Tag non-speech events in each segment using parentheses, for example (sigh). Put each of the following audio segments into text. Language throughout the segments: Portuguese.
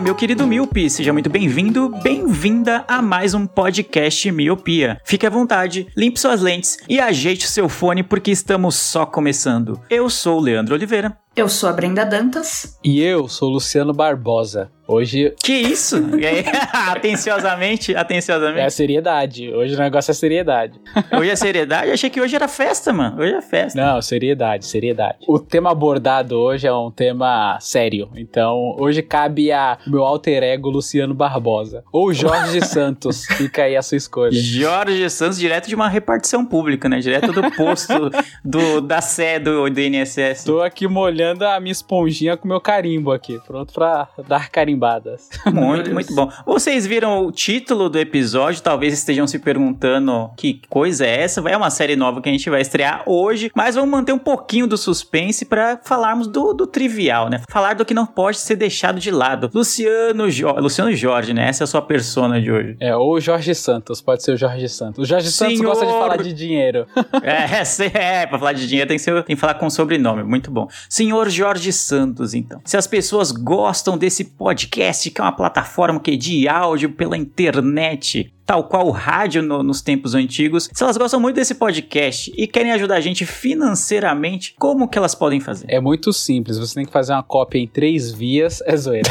Meu querido Miopi, seja muito bem-vindo, bem-vinda a mais um podcast Miopia. Fique à vontade, limpe suas lentes e ajeite seu fone porque estamos só começando. Eu sou o Leandro Oliveira. Eu sou a Brenda Dantas. E eu sou o Luciano Barbosa. Hoje Que isso? E aí, (laughs) atenciosamente, é a atenciosamente. seriedade. Hoje o negócio é seriedade. Hoje é seriedade? Achei que hoje era festa, mano. Hoje é festa. Não, seriedade, seriedade. O tema abordado hoje é um tema sério. Então, hoje cabe a meu alter ego Luciano Barbosa. Ou Jorge (laughs) Santos. Fica aí a sua escolha. Jorge Santos, direto de uma repartição pública, né? Direto do posto do, da sé do, do INSS. Tô aqui molhando a minha esponjinha com meu carimbo aqui. Pronto pra dar carimbadas. (laughs) Muito, muito bom. Vocês viram o título do episódio, talvez estejam se perguntando que coisa é essa. É uma série nova que a gente vai estrear hoje, mas vamos manter um pouquinho do suspense para falarmos do, do trivial, né? Falar do que não pode ser deixado de lado. Luciano, jo Luciano Jorge, né? Essa é a sua persona de hoje. É, ou Jorge Santos. Pode ser o Jorge Santos. O Jorge Santos Senhor! gosta de falar de dinheiro. (laughs) É, cê- é, pra falar de dinheiro tem que, ser, tem que falar com sobrenome, muito bom. Senhor Jorge Santos, então. Se as pessoas gostam desse podcast, que é uma plataforma que é de áudio pela internet, tal qual o rádio no- nos tempos antigos, se elas gostam muito desse podcast e querem ajudar a gente financeiramente, como que elas podem fazer? É muito simples. Você tem que fazer uma cópia em três vias. É zoeira.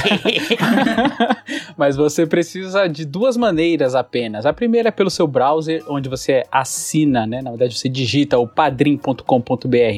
(laughs) Mas você precisa de duas maneiras apenas. A primeira é pelo seu browser, onde você assina, né? Na verdade, você digita o padrim.com.br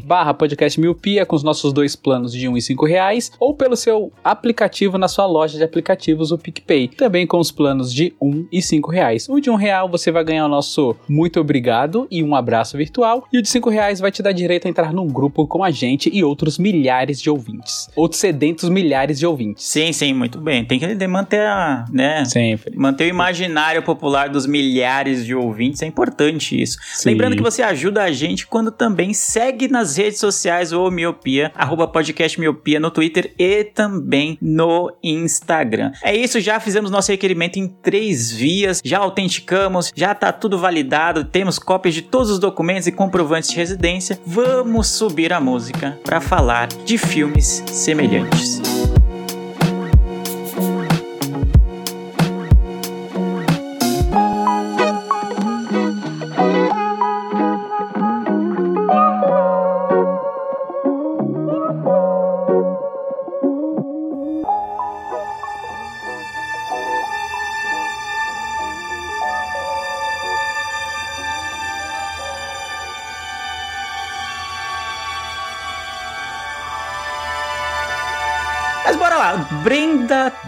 barra podcast miopia com os nossos dois planos de 1 e 5 reais, ou pelo seu aplicativo na sua loja de aplicativos, o PicPay, também com os planos de 1 e 5 reais. O de 1 real você vai ganhar o nosso muito obrigado e um abraço virtual, e o de 5 reais vai te dar direito a entrar num grupo com a gente e outros milhares de ouvintes. Outros sedentos milhares de ouvintes. Sim, sim, muito bem. Tem que manter a, né, Sempre. Manter o imaginário popular dos milhares de ouvintes é importante isso. Sim. Lembrando que você ajuda a gente quando também segue nas redes sociais o Miopia, arroba podcast Miopia no Twitter e também no Instagram. É isso, já fizemos nosso requerimento em três vias, já autenticamos, já tá tudo validado, temos cópias de todos os documentos e comprovantes de residência. Vamos subir a música para falar de filmes semelhantes.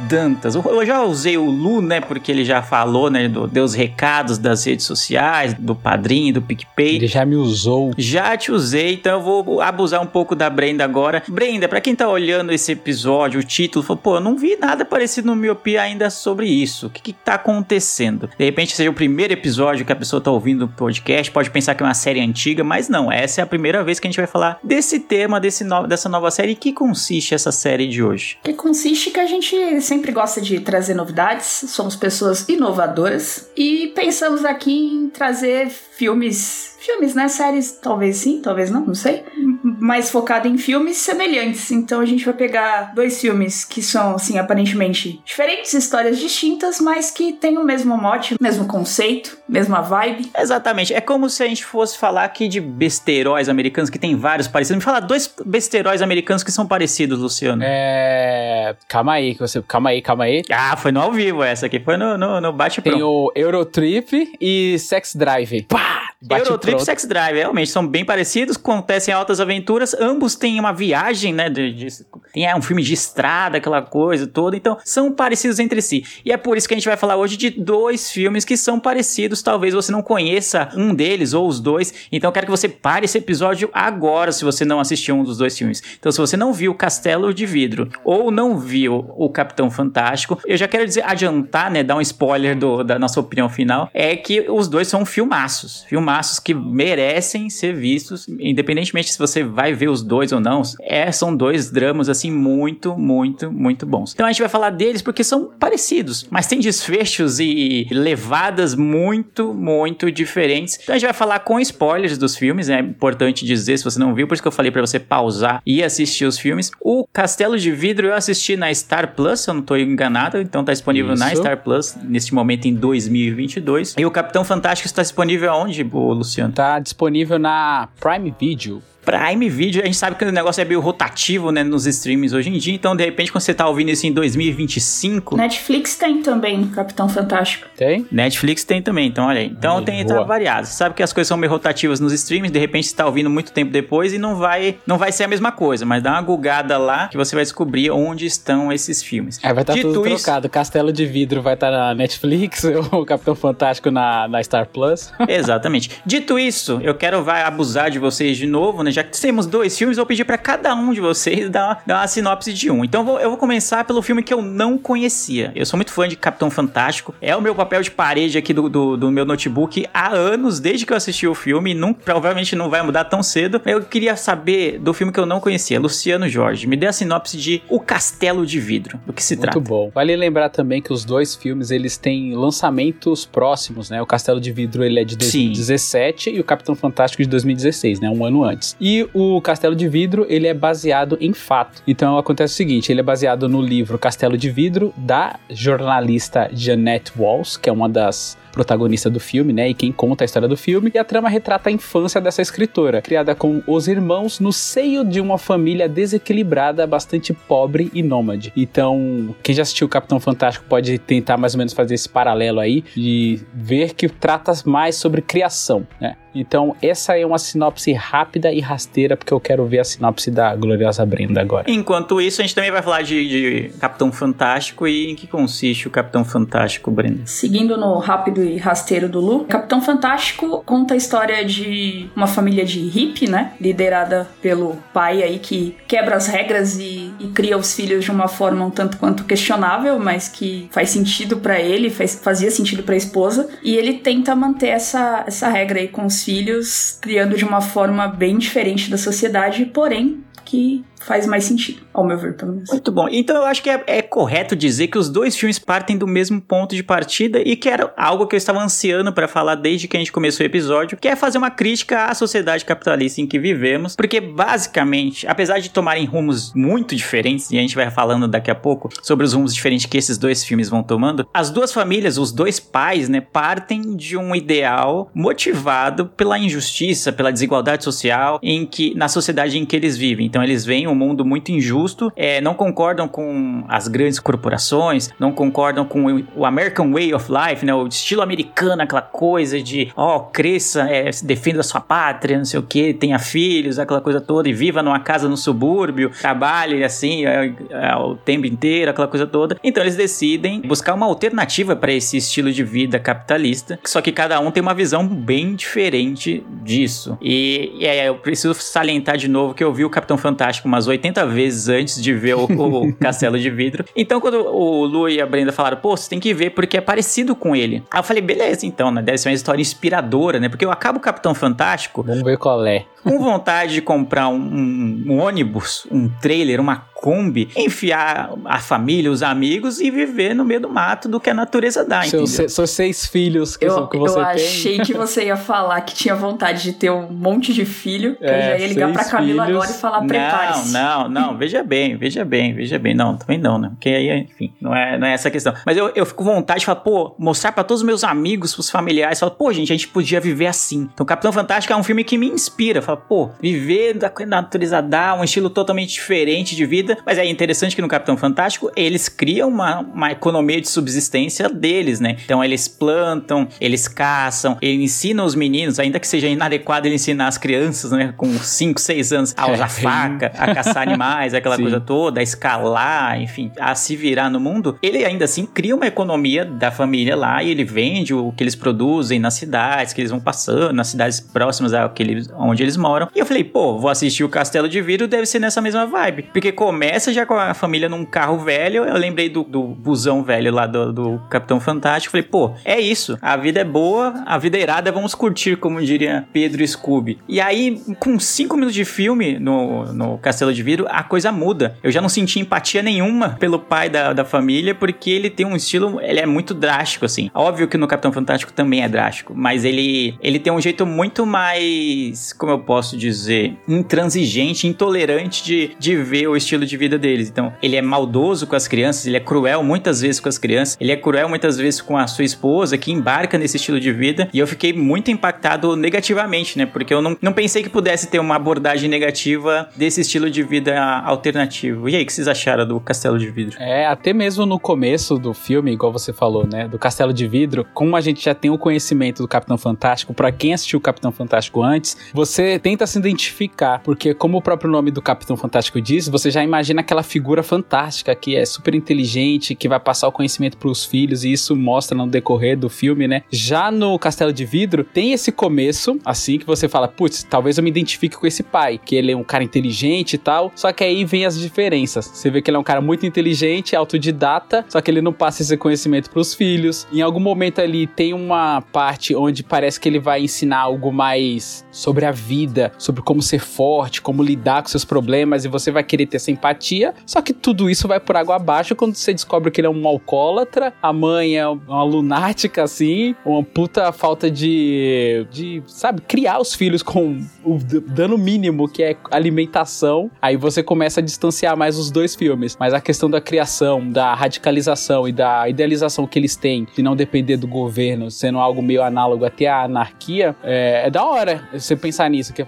Dantas. Eu já usei o Lu, né? Porque ele já falou, né? Do, deu os recados das redes sociais, do padrinho, do PicPay. Ele já me usou. Já te usei, então eu vou abusar um pouco da Brenda agora. Brenda, pra quem tá olhando esse episódio, o título, falou, pô, eu não vi nada parecido no Miopia ainda sobre isso. O que que tá acontecendo? De repente seja o primeiro episódio que a pessoa tá ouvindo o podcast, pode pensar que é uma série antiga, mas não, essa é a primeira vez que a gente vai falar desse tema, desse no- dessa nova série. E que consiste essa série de hoje? Que consiste que a gente sempre gosta de trazer novidades, somos pessoas inovadoras e pensamos aqui em trazer filmes. Filmes, né? Séries, talvez sim, talvez não, não sei. Mais focado em filmes semelhantes. Então a gente vai pegar dois filmes que são, assim, aparentemente diferentes, histórias distintas, mas que têm o mesmo mote, mesmo conceito, mesma vibe. Exatamente. É como se a gente fosse falar aqui de besteiróis americanos, que tem vários parecidos. Me fala dois besteiróis americanos que são parecidos, Luciano. É. Calma aí, que você. Calma aí, calma aí. Ah, foi no ao vivo essa aqui. Foi no, no, no bate Tem o Eurotrip e Sex Drive. Pá! Bate Eurotrip e. Sex Drive, realmente, são bem parecidos, acontecem altas aventuras aventuras. Ambos têm uma viagem, né? De, de- tem é, um filme de estrada, aquela coisa toda. Então, são parecidos entre si. E é por isso que a gente vai falar hoje de dois filmes que são parecidos. Talvez você não conheça um deles ou os dois. Então, eu quero que você pare esse episódio agora, se você não assistiu um dos dois filmes. Então, se você não viu Castelo de Vidro ou não viu o Capitão Fantástico, eu já quero dizer, adiantar, né? Dar um spoiler do- da nossa opinião final. É que os dois são filmaços. Filmaços que merecem ser vistos, independentemente se você vai ver os dois ou não. É, são dois dramas, assim, muito, muito, muito bons. Então a gente vai falar deles porque são parecidos, mas tem desfechos e levadas muito, muito diferentes. Então a gente vai falar com spoilers dos filmes, é importante dizer se você não viu, por isso que eu falei pra você pausar e assistir os filmes. O Castelo de Vidro eu assisti na Star Plus, se eu não tô enganado, então tá disponível na Isso. Star Plus neste momento em 2022. E o Capitão Fantástico está disponível aonde, Luciano? Tá disponível na Prime Video. Prime Video, a gente sabe que o negócio é meio rotativo, né, nos streams hoje em dia, então de repente quando você tá ouvindo isso em 2025, Netflix tem também Capitão Fantástico. Tem? Netflix tem também, então olha aí. Então Aí, tem boa. tá variado. Você sabe que as coisas são meio rotativas nos streams, de repente você tá ouvindo muito tempo depois e não vai não vai ser a mesma coisa, mas dá uma gugada lá que você vai descobrir onde estão esses filmes. Aí vai estar Dito tudo isso- trocado. Castelo de Vidro vai estar na Netflix, (laughs) o Capitão Fantástico na, na Star Plus. (laughs) Exatamente. Dito isso, eu quero vai abusar de vocês de novo, né? Já que temos dois filmes, eu vou pedir pra cada um de vocês dar uma, dar uma sinopse de um. Então eu vou, eu vou começar pelo filme que eu não conhecia. Eu sou muito fã de Capitão Fantástico. É o meu papel de parede aqui do, do, do meu notebook há anos, desde que eu assisti o filme. e Não, provavelmente não vai mudar tão cedo. Eu queria saber do filme que eu não conhecia, Luciano Jorge. Me dê a sinopse de O Castelo de Vidro. Do que se Muito trata. bom. Vale lembrar também que os dois filmes eles têm lançamentos próximos, né? O Castelo de Vidro ele é de Sim. 2017 e o Capitão Fantástico de 2016, né? Um ano antes. E o Castelo de Vidro ele é baseado em fato. Então acontece o seguinte: ele é baseado no livro Castelo de Vidro da jornalista Jeanette Walls, que é uma das protagonistas do filme, né? E quem conta a história do filme. E a trama retrata a infância dessa escritora, criada com os irmãos no seio de uma família desequilibrada, bastante pobre e nômade. Então, quem já assistiu o Capitão Fantástico pode tentar mais ou menos fazer esse paralelo aí e ver que trata mais sobre criação, né? Então, essa é uma sinopse rápida e rasteira, porque eu quero ver a sinopse da gloriosa Brenda agora. Enquanto isso, a gente também vai falar de, de Capitão Fantástico e em que consiste o Capitão Fantástico, Brenda. Seguindo no rápido e rasteiro do Lu, Capitão Fantástico conta a história de uma família de hippie, né? Liderada pelo pai aí que quebra as regras e, e cria os filhos de uma forma um tanto quanto questionável, mas que faz sentido pra ele, faz- fazia sentido pra esposa. E ele tenta manter essa, essa regra aí com os filhos, criando de uma forma bem diferente da sociedade, porém que faz mais sentido, ao meu ver, pelo menos. Muito bom. Então eu acho que é, é correto dizer que os dois filmes partem do mesmo ponto de partida e que era algo que eu estava ansiando para falar desde que a gente começou o episódio, que é fazer uma crítica à sociedade capitalista em que vivemos, porque basicamente, apesar de tomarem rumos muito diferentes, e a gente vai falando daqui a pouco sobre os rumos diferentes que esses dois filmes vão tomando, as duas famílias, os dois pais, né, partem de um ideal motivado pela injustiça, pela desigualdade social em que na sociedade em que eles vivem. Então eles veem um mundo muito injusto, é, não concordam com as grandes corporações, não concordam com o- American Way of Life, né, o estilo americano, aquela coisa de, ó, cresça, é, defenda a sua pátria, não sei o que, tenha filhos, aquela coisa toda, e viva numa casa no subúrbio, trabalhe assim é, é, o tempo inteiro, aquela coisa toda. Então eles decidem buscar uma alternativa para esse estilo de vida capitalista, só que cada um tem uma visão bem diferente disso. E, e aí eu preciso salientar de novo que eu vi o Capitão Fantástico umas 80 vezes antes de ver o, o (laughs) Castelo de Vidro. Então quando o Lu e a Brenda falaram, pô, você tem que ver porque é parecido com ele. Aí eu falei, beleza, então, né? Deve ser uma história inspiradora, né? Porque eu acabo o Capitão Fantástico Vamos ver qual é. (laughs) com vontade de comprar um, um- um ônibus, um trailer, uma Kombi, enfiar a família, os amigos e viver no meio do mato do que a natureza dá, Seus, entendeu? se- seus seis filhos que, Eu, que você eu tem. achei que você ia falar que tinha vontade de ter um monte de filho. que É, eu já ia ligar pra Camila filhos. agora e falar: Não, prepare-se. Não, não, veja bem, veja bem, veja bem. Não, também não, né? Porque aí, enfim, não é, não é essa a questão. Mas eu, eu fico com vontade de falar, pô, mostrar pra todos os meus amigos, pros familiares, falar, pô, gente, a gente podia viver assim. Então, Capitão Fantástico é um filme que me inspira. Fala, pô, viver da natureza dá um estilo totalmente diferente de vida. Mas é interessante que no Capitão Fantástico eles criam uma, uma economia de subsistência deles, né? Então, eles plantam, eles caçam, eles ensinam os meninos, ainda que seja inadequado ele ensinar as crianças, né, com 5, 6 anos, a usar (laughs) faca, a caçar animais, aquela Sim. coisa toda, a escalar, enfim, a se virar no mundo, ele ainda assim cria uma economia da família lá e ele vende o que eles produzem nas cidades, que eles vão passando, nas cidades próximas ao que eles, onde eles moram. E eu falei, pô, vou assistir o Castelo de Vidro, deve ser nessa mesma vibe. Porque começa já com a família num carro velho, eu lembrei do, do busão velho lá do, do Capitão Fantástico, falei, pô, é isso, a vida é boa, a vida é irada, vamos curtir, como diria Pedro Scooby. E aí, com cinco minutos de filme no, no Castelo de Vidro, a coisa muda. Eu já não senti empatia nenhuma pelo pai da, da família, porque ele tem um estilo, ele é muito drástico, assim. Óbvio que no Capitão Fantástico também é drástico, mas ele, ele tem um jeito muito mais, como eu posso dizer, intransigente, intolerante de, de ver o estilo de vida deles. Então, ele é maldoso com as crianças, ele é cruel muitas vezes com as crianças, ele é cruel muitas vezes com a sua esposa, que embarca nesse estilo de vida, e eu fiquei muito impactado negativamente, né? Porque eu não, não pensei que pudesse ter uma abordagem negativa desse estilo de vida alternativo. E aí, o que vocês acharam do Castelo de Vidro? É, até mesmo no começo do filme, igual você falou, né, do Castelo de Vidro, como a gente já tem o conhecimento do Capitão Fantástico, pra quem assistiu o Capitão Fantástico antes, você tenta se identificar, porque como o próprio nome do Capitão Fantástico diz, você já imagina aquela figura fantástica que é super inteligente, que vai passar o conhecimento pros filhos e isso mostra no decorrer do filme, né? Já no Castelo de Vidro tem esse começo, assim que você fala, putz, talvez eu me identifique com esse pai, que ele é um cara inteligente tal, só que aí vem as diferenças. Você vê que ele é um cara muito inteligente, autodidata, só que ele não passa esse conhecimento pros filhos. Em algum momento ali tem uma parte onde parece que ele vai ensinar algo mais sobre a vida, sobre como ser forte, como lidar com seus problemas e você vai querer ter essa empatia. Só que tudo isso vai por água abaixo quando você descobre que ele é um alcoólatra, a mãe é uma lunática assim, uma puta falta de, de sabe, criar os filhos com o dano mínimo que é alimentação. Aí você começa a distanciar mais os dois filmes. Mas a questão da criação, da radicalização e da idealização que eles têm de não depender do governo, sendo algo meio análogo até à anarquia, é, é da hora você pensar nisso. Que,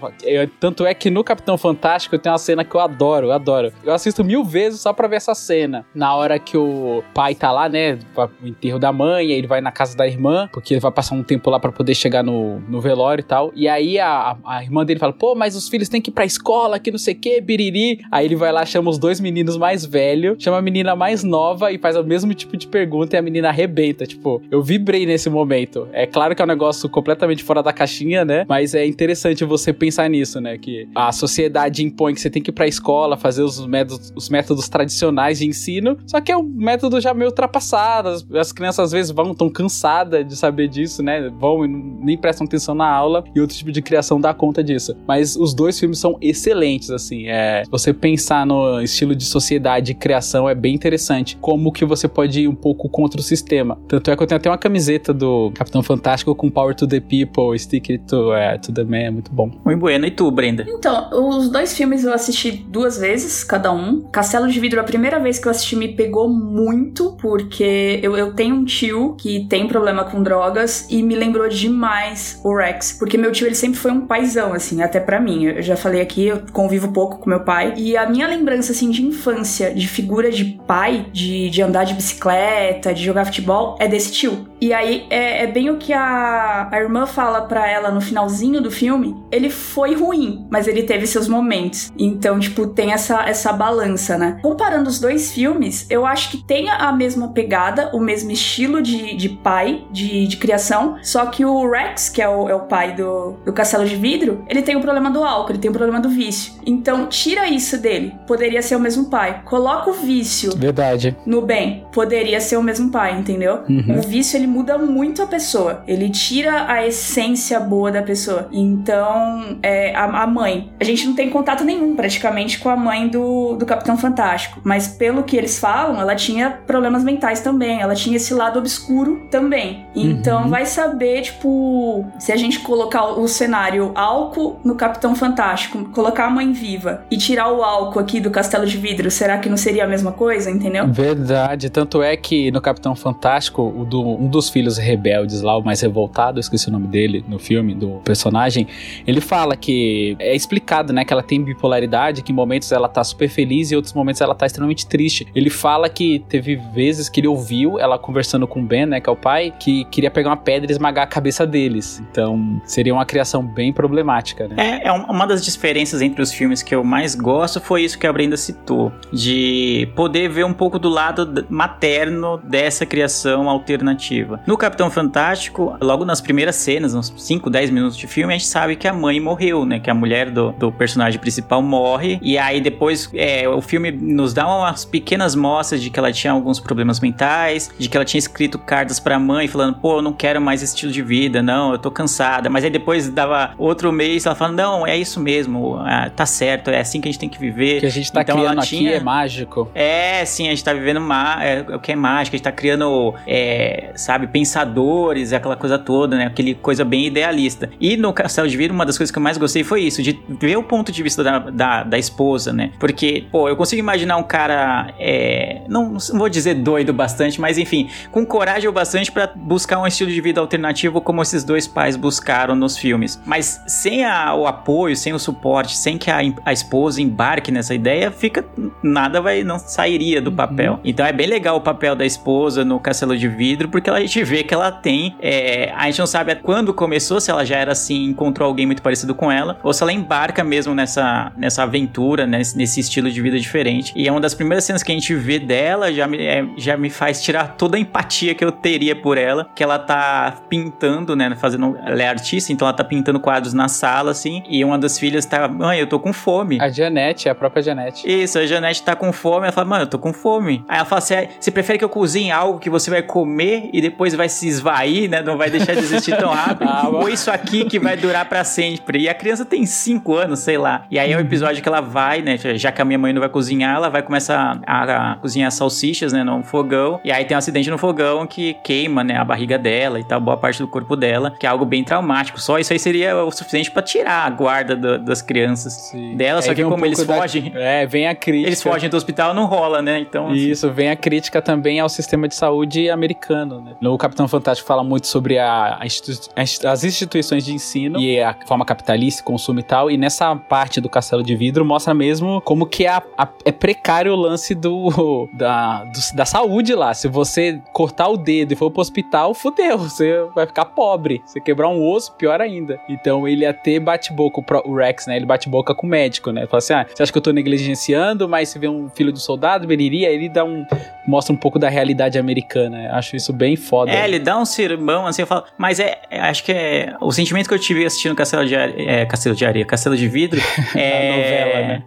tanto é que no Capitão Fantástico tem uma cena que eu adoro, eu adoro. Eu assisto mil vezes só pra ver essa cena. Na hora que o pai tá lá, né, o enterro da mãe, ele vai na casa da irmã, porque ele vai passar um tempo lá pra poder chegar no, no velório e tal. E aí a, a irmã dele fala, pô, mas os filhos têm que ir pra escola, que não sei o que, biriri. Aí ele vai lá, chama os dois meninos mais velhos, chama a menina mais nova e faz o mesmo tipo de pergunta e a menina arrebenta. Tipo, eu vibrei nesse momento. É claro que é um negócio completamente fora da caixinha, né? Mas é interessante você pensar nisso, né? Que a sociedade impõe que você tem que ir pra escola, fazer os métodos, os métodos tradicionais de ensino, só que é um método já meio ultrapassado. As, as crianças às vezes vão tão cansadas de saber disso, né? Vão e nem prestam atenção na aula e outro tipo de criação dá conta disso. Mas os dois filmes são excelentes, assim. É, se você pensar no estilo de sociedade e criação, é bem interessante. Como que você pode ir um pouco contra o sistema. Tanto é que eu tenho até uma camiseta do Capitão Fantástico com Power to the People, Stick it to, é, to the Man, é muito bom. Muito bueno. E tu, Brenda? Então, os dois filmes eu assisti duas vezes, cada um. Castelo de Vidro, a primeira vez que eu assisti, me pegou muito, porque eu, eu tenho um tio que tem problema com drogas e me lembrou demais o Rex. Porque meu tio, ele sempre foi um paizão, assim, até pra mim. Eu já falei aqui, eu convivo pouco com meu pai. E a minha lembrança, assim, de infância, de figura de pai, de, de andar de bicicleta, de jogar futebol, é desse tio. E aí é, é bem o que a, a irmã fala pra ela no finalzinho do filme. Ele foi ruim, mas ele teve seus momentos. Então, tipo, tem essa, essa balança, né? Comparando os dois filmes, eu acho que tem a mesma pegada, o mesmo estilo de, de pai, de, de criação. Só que o Rex, que é o, é o pai do, do Castelo de Vidro, ele tem o problema do álcool, ele tem o problema do vício. Então, tira isso dele. Poderia ser o mesmo pai. Coloca o vício Verdade. no bem, poderia ser o mesmo pai, entendeu? Uhum. O vício ele muda muito a pessoa, ele tira a essência boa da pessoa. Então, é, a, a mãe, a gente não tem contato nenhum praticamente com a mãe do, do Capitão Fantástico, mas pelo que eles falam, ela tinha problemas mentais também, ela tinha esse lado obscuro também. Então, Uhum. vai saber, tipo, se a gente colocar o cenário álcool no Capitão Fantástico, colocar a mãe viva e tirar o álcool aqui do castelo de vidro, será que não seria a mesma coisa, entendeu? Verdade, tanto é que no Capitão Fantástico, do, um dos filhos rebeldes lá, o mais revoltado, eu esqueci o nome dele no filme, do personagem, ele fala que é explicado, né, que ela tem bipolaridade, que em momentos ela tá super feliz e em outros momentos ela tá extremamente triste. Ele fala que teve vezes que ele ouviu ela conversando com o Ben, né, que é o pai, que queria pegar uma pedra e esmagar a cabeça deles. Então, seria uma criação bem problemática, né? É, é uma das diferenças entre os filmes que eu mais gosto foi isso que a Brenda citou, de poder ver um pouco do lado materno dessa criação alternativa. No Capitão Fantástico, logo nas primeiras cenas, uns 5, 10 minutos de filme, a gente sabe que a mãe morreu, né? Que a mulher do, do personagem principal morre. E aí depois é, o filme nos dá umas pequenas mostras de que ela tinha alguns problemas mentais, de que ela tinha escrito cartas pra mãe falando, pô, eu não quero mais esse estilo de vida, não, eu tô cansada. Mas aí depois dava outro mês, ela falando, não, é isso mesmo, ah, tá certo, é assim que a gente tem que viver. Que a gente tá então, criando ela aqui tinha... é mágico. É, sim, a gente tá vivendo má, é, o que é mágica, a gente tá criando, é, sabe, pensadores, aquela coisa toda, né? Aquele coisa bem idealista. E no Castelo de Vidro, uma das coisas que eu mais gostei foi isso, de ver o ponto de vista da, da, da esposa, né? Porque, pô, eu consigo imaginar um cara, é, não, não vou dizer doido bastante, mas enfim, com coragem o bastante para buscar um estilo de vida alternativo como esses dois pais buscaram nos filmes. Mas sem a, o apoio, sem o suporte, sem que a, a esposa embarque nessa ideia, fica nada vai não sairia do papel. Então é bem legal o papel da esposa no Castelo de Vidro, porque a gente vê que ela tem, é, a gente não sabe quando começou, se ela já era assim, encontrou alguém muito parecido com ela, ou se ela embarca mesmo nessa, nessa aventura, né, nesse estilo de vida diferente. E é uma das primeiras cenas que a gente vê dela, já me, é, já me faz tirar toda a empatia que eu teria por ela, que ela tá pintando, né, fazendo, ela é artista, então ela tá pintando quadros na sala, assim, e uma das filhas tá, mãe, eu tô com fome. A Janete, a própria Janete. Isso, a Janete tá com fome, ela fala, mano, eu tô com fome. Aí ela fala assim, "Ah, você prefere que eu cozinhe algo que você vai comer e depois vai se esvair, né, não vai deixar de existir tão rápido, (laughs) Ah, ou isso aqui que vai durar pra sempre. E a criança tem 5 anos, sei lá. E aí é o episódio que ela vai, né, já que a minha mãe não vai cozinhar, ela vai começar a, a cozinhar salsichas, né, no fogão. E aí tem um acidente no fogão que queima, né, a barriga dela e tal, boa parte do corpo dela, que é algo bem traumático. Só isso aí seria o suficiente pra tirar a guarda do- das crianças dela, só Vem um como eles da- fogem, É, vem a crítica. eles fogem do hospital, não rola, né? Então, assim, Isso, vem a crítica também ao sistema de saúde americano, né? No Capitão Fantástico fala muito sobre a, a institu- as instituições de ensino e a forma capitalista, consumo e tal, e nessa parte do Castelo de Vidro mostra mesmo como que é, a- a- é precário o lance do, (laughs) da, do- da saúde lá. Se você cortar o dedo e for pro hospital, fudeu, você vai ficar pobre. Se quebrar um osso, pior ainda. Então ele até bate boca, o Rex, né? Ele bate boca com o médico, né? Fala assim, ah, você acha que eu tô negligenciando, mas se vê um filho do soldado, beriria, ele dá um... Mostra um pouco da realidade americana. Acho isso bem foda. É, ele dá um sermão assim, eu falo, mas é, é- acho que é o sentimento que eu tive assistindo Castelo de Areia, é, Castelo de Areia, Castelo de Vidro, (laughs) é novela, né?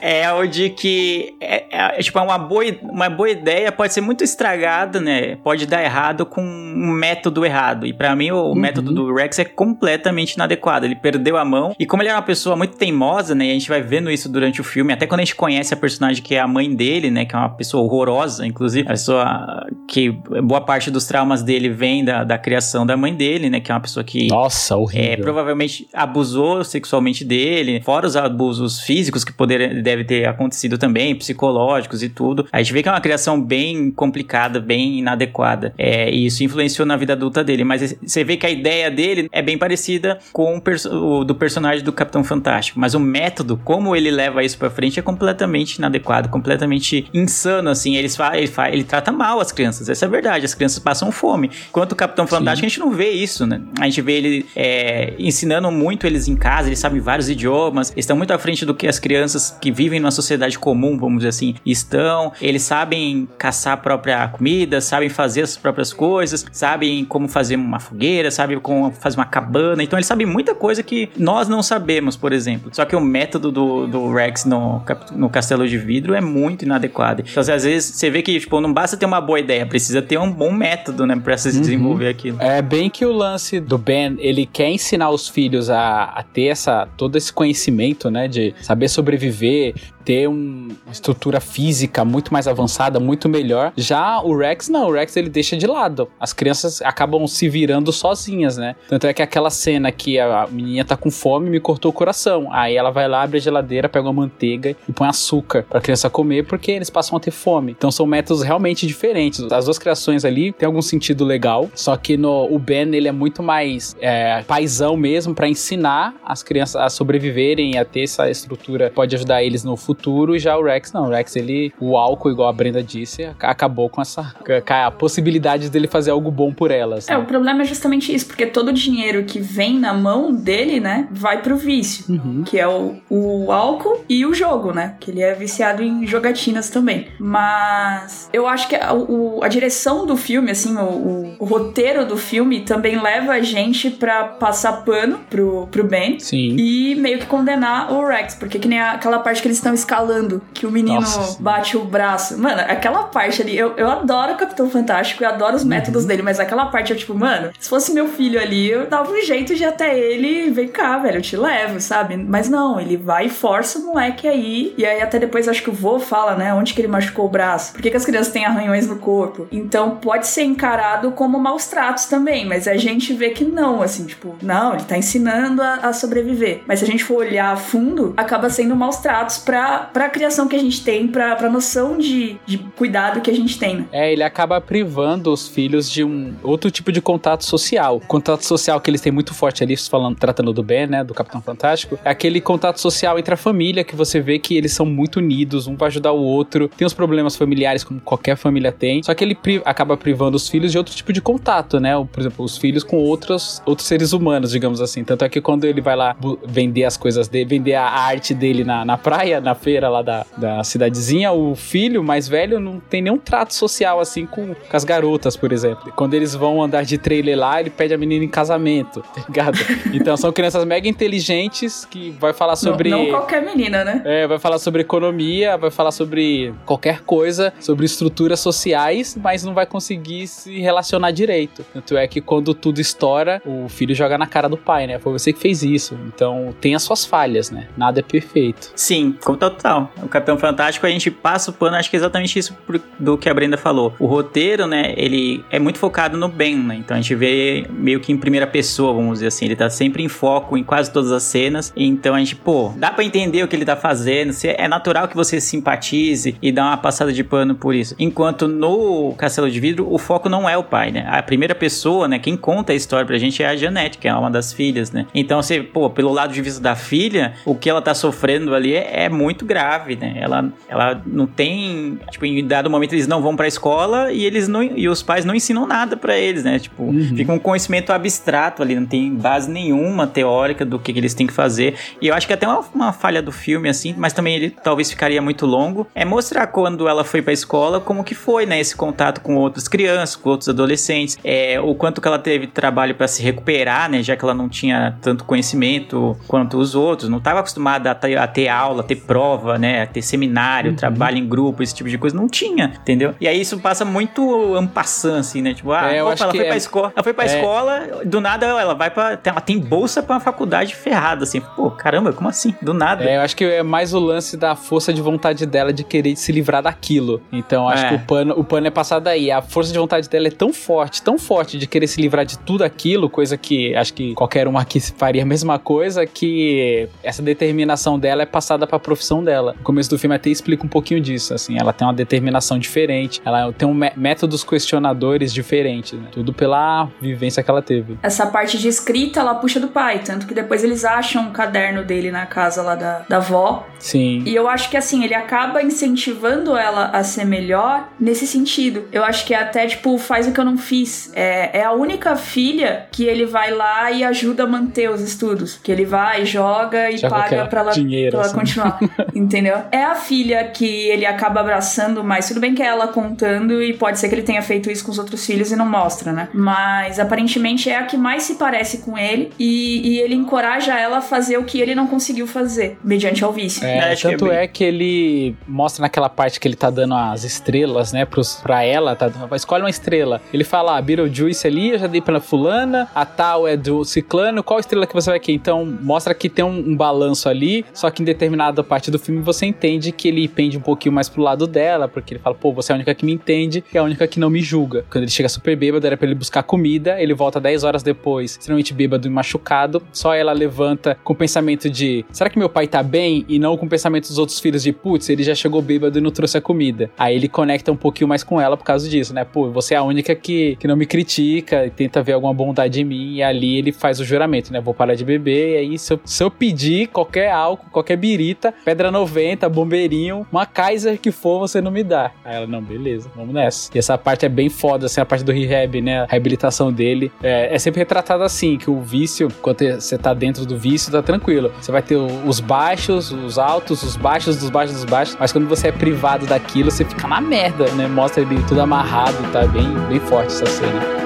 (laughs) é o de que é, é, é, tipo uma boa, uma boa ideia pode ser muito estragada, né? Pode dar errado com um método errado. E pra mim o método do Rex é completamente inadequado. Ele perdeu a mão e como ele é uma pessoa muito teimosa, né? E a gente vai vendo isso durante o filme, até quando a gente conhece a personagem que é a mãe dele, né? Que é uma pessoa horrorosa, inclusive, a pessoa que boa parte dos traumas dele vem da, da criação da mãe dele, né? Que é uma pessoa que Nossa, é, horrível. provavelmente abusou sexualmente dele, fora os abusos físicos que poder, deve ter acontecido também, psicológicos e tudo. A gente vê que é uma criação bem complicada, bem inadequada. É, e isso influenciou na vida adulta dele. Mas você vê que a ideia dele é bem parecida com o, perso- o do personagem do Capitão Fantástico. Mas o método, como ele leva isso pra frente, é completamente inadequado, completamente insano, assim. Eles fa ele, fa ele trata mal as crianças, essa é a verdade. As crianças passam fome. Enquanto o Capitão Fantástico, a gente não vê isso, né? A gente vê ele é, ensinando muito eles em casa, eles sabem vários idiomas, eles estão muito à frente do que as crianças que vivem numa sociedade comum, vamos dizer assim, estão. Eles sabem caçar a própria comida, sabem fazer as próprias coisas, sabem como fazer uma fogueira, sabem como fazer uma cabana. Então eles sabem muita coisa que nós não sabemos, por exemplo. Só que o método do, do Rex no, no Castelo de Vidro é muito inadequado. Então, assim, às vezes, você vê que, tipo, não basta ter uma boa ideia, precisa ter um bom método, né, pra se Uhum. desenvolver aquilo. É bem que o lance do Ben, ele quer ensinar os filhos a, a ter essa, todo esse conhecimento, né, de saber sobreviver, ter um- uma estrutura física muito mais avançada, muito melhor. Já o Rex, não, o Rex ele deixa de lado. As crianças acabam se virando sozinhas, né? Tanto é que aquela cena que a menina tá com fome me cortou o coração. Aí ela vai lá, abre a geladeira, pega uma manteiga e põe açúcar pra criança comer, porque eles passam a ter fome. Então são métodos realmente diferentes. As duas criações ali tem algum sentido legal, só que no o Ben ele é muito mais é, paizão mesmo pra ensinar as crianças a sobreviverem a ter essa estrutura, pode ajudar eles no futuro. E já o Rex não, o Rex ele o álcool, igual a Brenda disse, ac- acabou com essa a possibilidade dele fazer algo bom por elas. É, né? o problema é justamente isso, porque todo o dinheiro que vem na mão dele, né, vai pro vício, Uhum. que é o, o álcool e o jogo, né, que ele é viciado em jogatinas também. Mas eu acho que a, o- a direção do filme, assim, o, o- o roteiro do filme também leva a gente pra passar pano pro, pro Ben. Sim. E meio que condenar o Rex, porque que nem aquela parte que eles estão escalando, que o menino Nossa, bate o braço. Mano, aquela parte ali, eu, eu adoro o Capitão Fantástico, eu adoro os Uhum. métodos dele, mas aquela parte eu, tipo, mano, se fosse meu filho ali, eu dava um jeito de até ele, vem cá, velho, eu te levo, sabe? Mas não, ele vai e força o moleque aí, e aí até depois acho que o vô fala, né, onde que ele machucou o braço, por que, que as crianças têm arranhões no corpo? Então pode ser encarado como maus tratos também, mas a gente vê que não, assim, tipo, não, ele tá ensinando a, a sobreviver. Mas se a gente for olhar a fundo, acaba sendo maus tratos pra, pra criação que a gente tem, pra, pra noção de, de cuidado que a gente tem, né? É, ele acaba privando os filhos de um outro tipo de contato social. O contato social que eles têm muito forte ali, falando, tratando do Ben, né, do Capitão Fantástico, é aquele contato social entre a família que você vê que eles são muito unidos, um vai ajudar o outro. Tem os problemas familiares como qualquer família tem, só que ele pri- acaba privando os filhos de outro tipo de contato, né? Por exemplo, os filhos com outros outros seres humanos, digamos assim. Tanto é que quando ele vai lá vender as coisas dele, vender a arte dele na, na praia, na feira lá da, da cidadezinha, o filho mais velho não tem nenhum trato social assim com, com as garotas, por exemplo. Quando eles vão andar de trailer lá, ele pede a menina em casamento, (laughs) tá ligado? Então são crianças mega inteligentes que vai falar sobre. Não, não qualquer menina, né? É, vai falar sobre economia, vai falar sobre qualquer coisa, sobre estruturas sociais, mas não vai conseguir se relacionar direito. Tanto é que quando tudo estoura, o filho joga na cara do pai, né? Foi você que fez isso. Então tem as suas falhas, né? Nada é perfeito. Sim, como total. O Capitão Fantástico, a gente passa o pano, acho que é exatamente isso do que a Brenda falou. O roteiro, né, ele é muito focado no Ben, né? Então a gente vê meio que em primeira pessoa, vamos dizer assim. Ele tá sempre em foco em quase todas as cenas. Então a gente, pô, dá pra entender o que ele tá fazendo. É natural que você simpatize e dá uma passada de pano por isso. Enquanto no Castelo de Vidro, o foco não é o pai, né? A primeira pessoa, né, quem conta a história pra gente é a Janete, que é uma das filhas, né? Então você, pô, pelo lado de vista da filha, o que ela tá sofrendo ali é, é muito grave, né? Ela, ela não tem, tipo, em dado momento eles não vão pra escola e eles não e os pais não ensinam nada pra eles, né? Tipo, Uhum. fica um conhecimento abstrato ali, não tem base nenhuma teórica do que, que eles têm que fazer. E eu acho que até uma, uma falha do filme assim, mas também ele talvez ficaria muito longo, é mostrar quando ela foi pra escola como que foi, né, esse contato com outras crianças, com outros adolescentes, é, o quanto que ela teve trabalho pra se recuperar, né, já que ela não tinha tanto conhecimento quanto os outros, não estava acostumada a ter, a ter aula, a ter prova, né, a ter seminário, trabalho em grupo, esse tipo de coisa, não tinha, entendeu? E aí isso passa muito ampassant, assim, né, tipo, ah, É, opa, ela foi é- pra escola, ela foi pra é- escola, do nada ela vai pra, ela tem bolsa pra uma faculdade ferrada, assim, pô, caramba, como assim? Do nada. É, eu acho que é mais o lance da força de vontade dela de querer se livrar daquilo. Então, acho É. que o pano, o pano é passado aí. A força de vontade dela é tão forte, tão forte de querer se livrar de tudo aquilo, coisa que acho que qualquer um aqui faria a mesma coisa, que essa determinação dela é passada pra profissão dela. No começo do filme até explica um pouquinho disso, assim, ela tem uma determinação diferente, ela tem um mé- métodos questionadores diferentes, né? Tudo pela vivência que ela teve. Essa parte de escrita ela puxa do pai, tanto que depois eles acham um caderno dele na casa lá da, da avó. Sim. E eu acho que assim, ele acaba incentivando ela a ser melhor nesse sentido. Eu acho que até, tipo, faz o que eu não fiz. É, é a única filha que ele vai lá e ajuda a manter os estudos. Que ele vai, joga e Joga paga pra ela, dinheiro, pra ela assim. continuar. (laughs) entendeu? É a filha que ele acaba abraçando mais. Tudo bem que é ela contando e pode ser que ele tenha feito isso com os outros filhos e não mostra, né? Mas aparentemente é a que mais se parece com ele e, e ele encoraja ela a fazer o que ele não conseguiu fazer, mediante ao vício. É, que é tanto é, que ele mostra naquela parte que ele tá dando as estrelas, né, pros, pra ela, tá? Escolhe uma estrela. Ele fala, ah, Beetlejuice ali, eu já dei pra fulana, a tal é do ciclano, qual estrela que você vai querer? Então, mostra que tem um, um balanço ali, só que em determinada parte do filme você entende que ele pende um pouquinho mais pro lado dela, porque ele fala, pô, você é a única que me entende e é a única que não me julga. Quando ele chega super bêbado, era pra ele buscar comida, ele volta 10 horas depois, extremamente bêbado e machucado, só ela levanta com o pensamento de, será que meu pai tá bem? E não com o pensamento dos outros filhos de, putz, ele já chegou bêbado e não trouxe a comida. Aí ele conecta um pouquinho mais com ela por causa disso, né? Pô, você é a única que, que não me critica e tenta ver alguma bondade em mim, e ali ele faz o juramento, né? Vou parar de beber, e aí se eu, se eu pedir qualquer álcool, qualquer birita, pedra 90, bombeirinho, uma Kaiser que for, você não me dá. Aí ela, não, beleza, vamos nessa. E essa parte é bem foda, assim, a parte do rehab, né? A reabilitação dele. É, é sempre retratado assim, que o vício, quando você tá dentro do vício, tá tranquilo. Você vai ter os baixos, os altos, os baixos dos baixos dos baixos, mas quando você é privado daquilo, você fica na merda, né? Mostra ele tudo amarrado, tá bem, bem forte essa cena.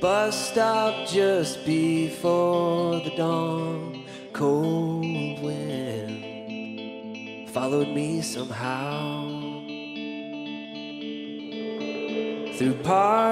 Bus stop just before the dawn. Cold followed me somehow.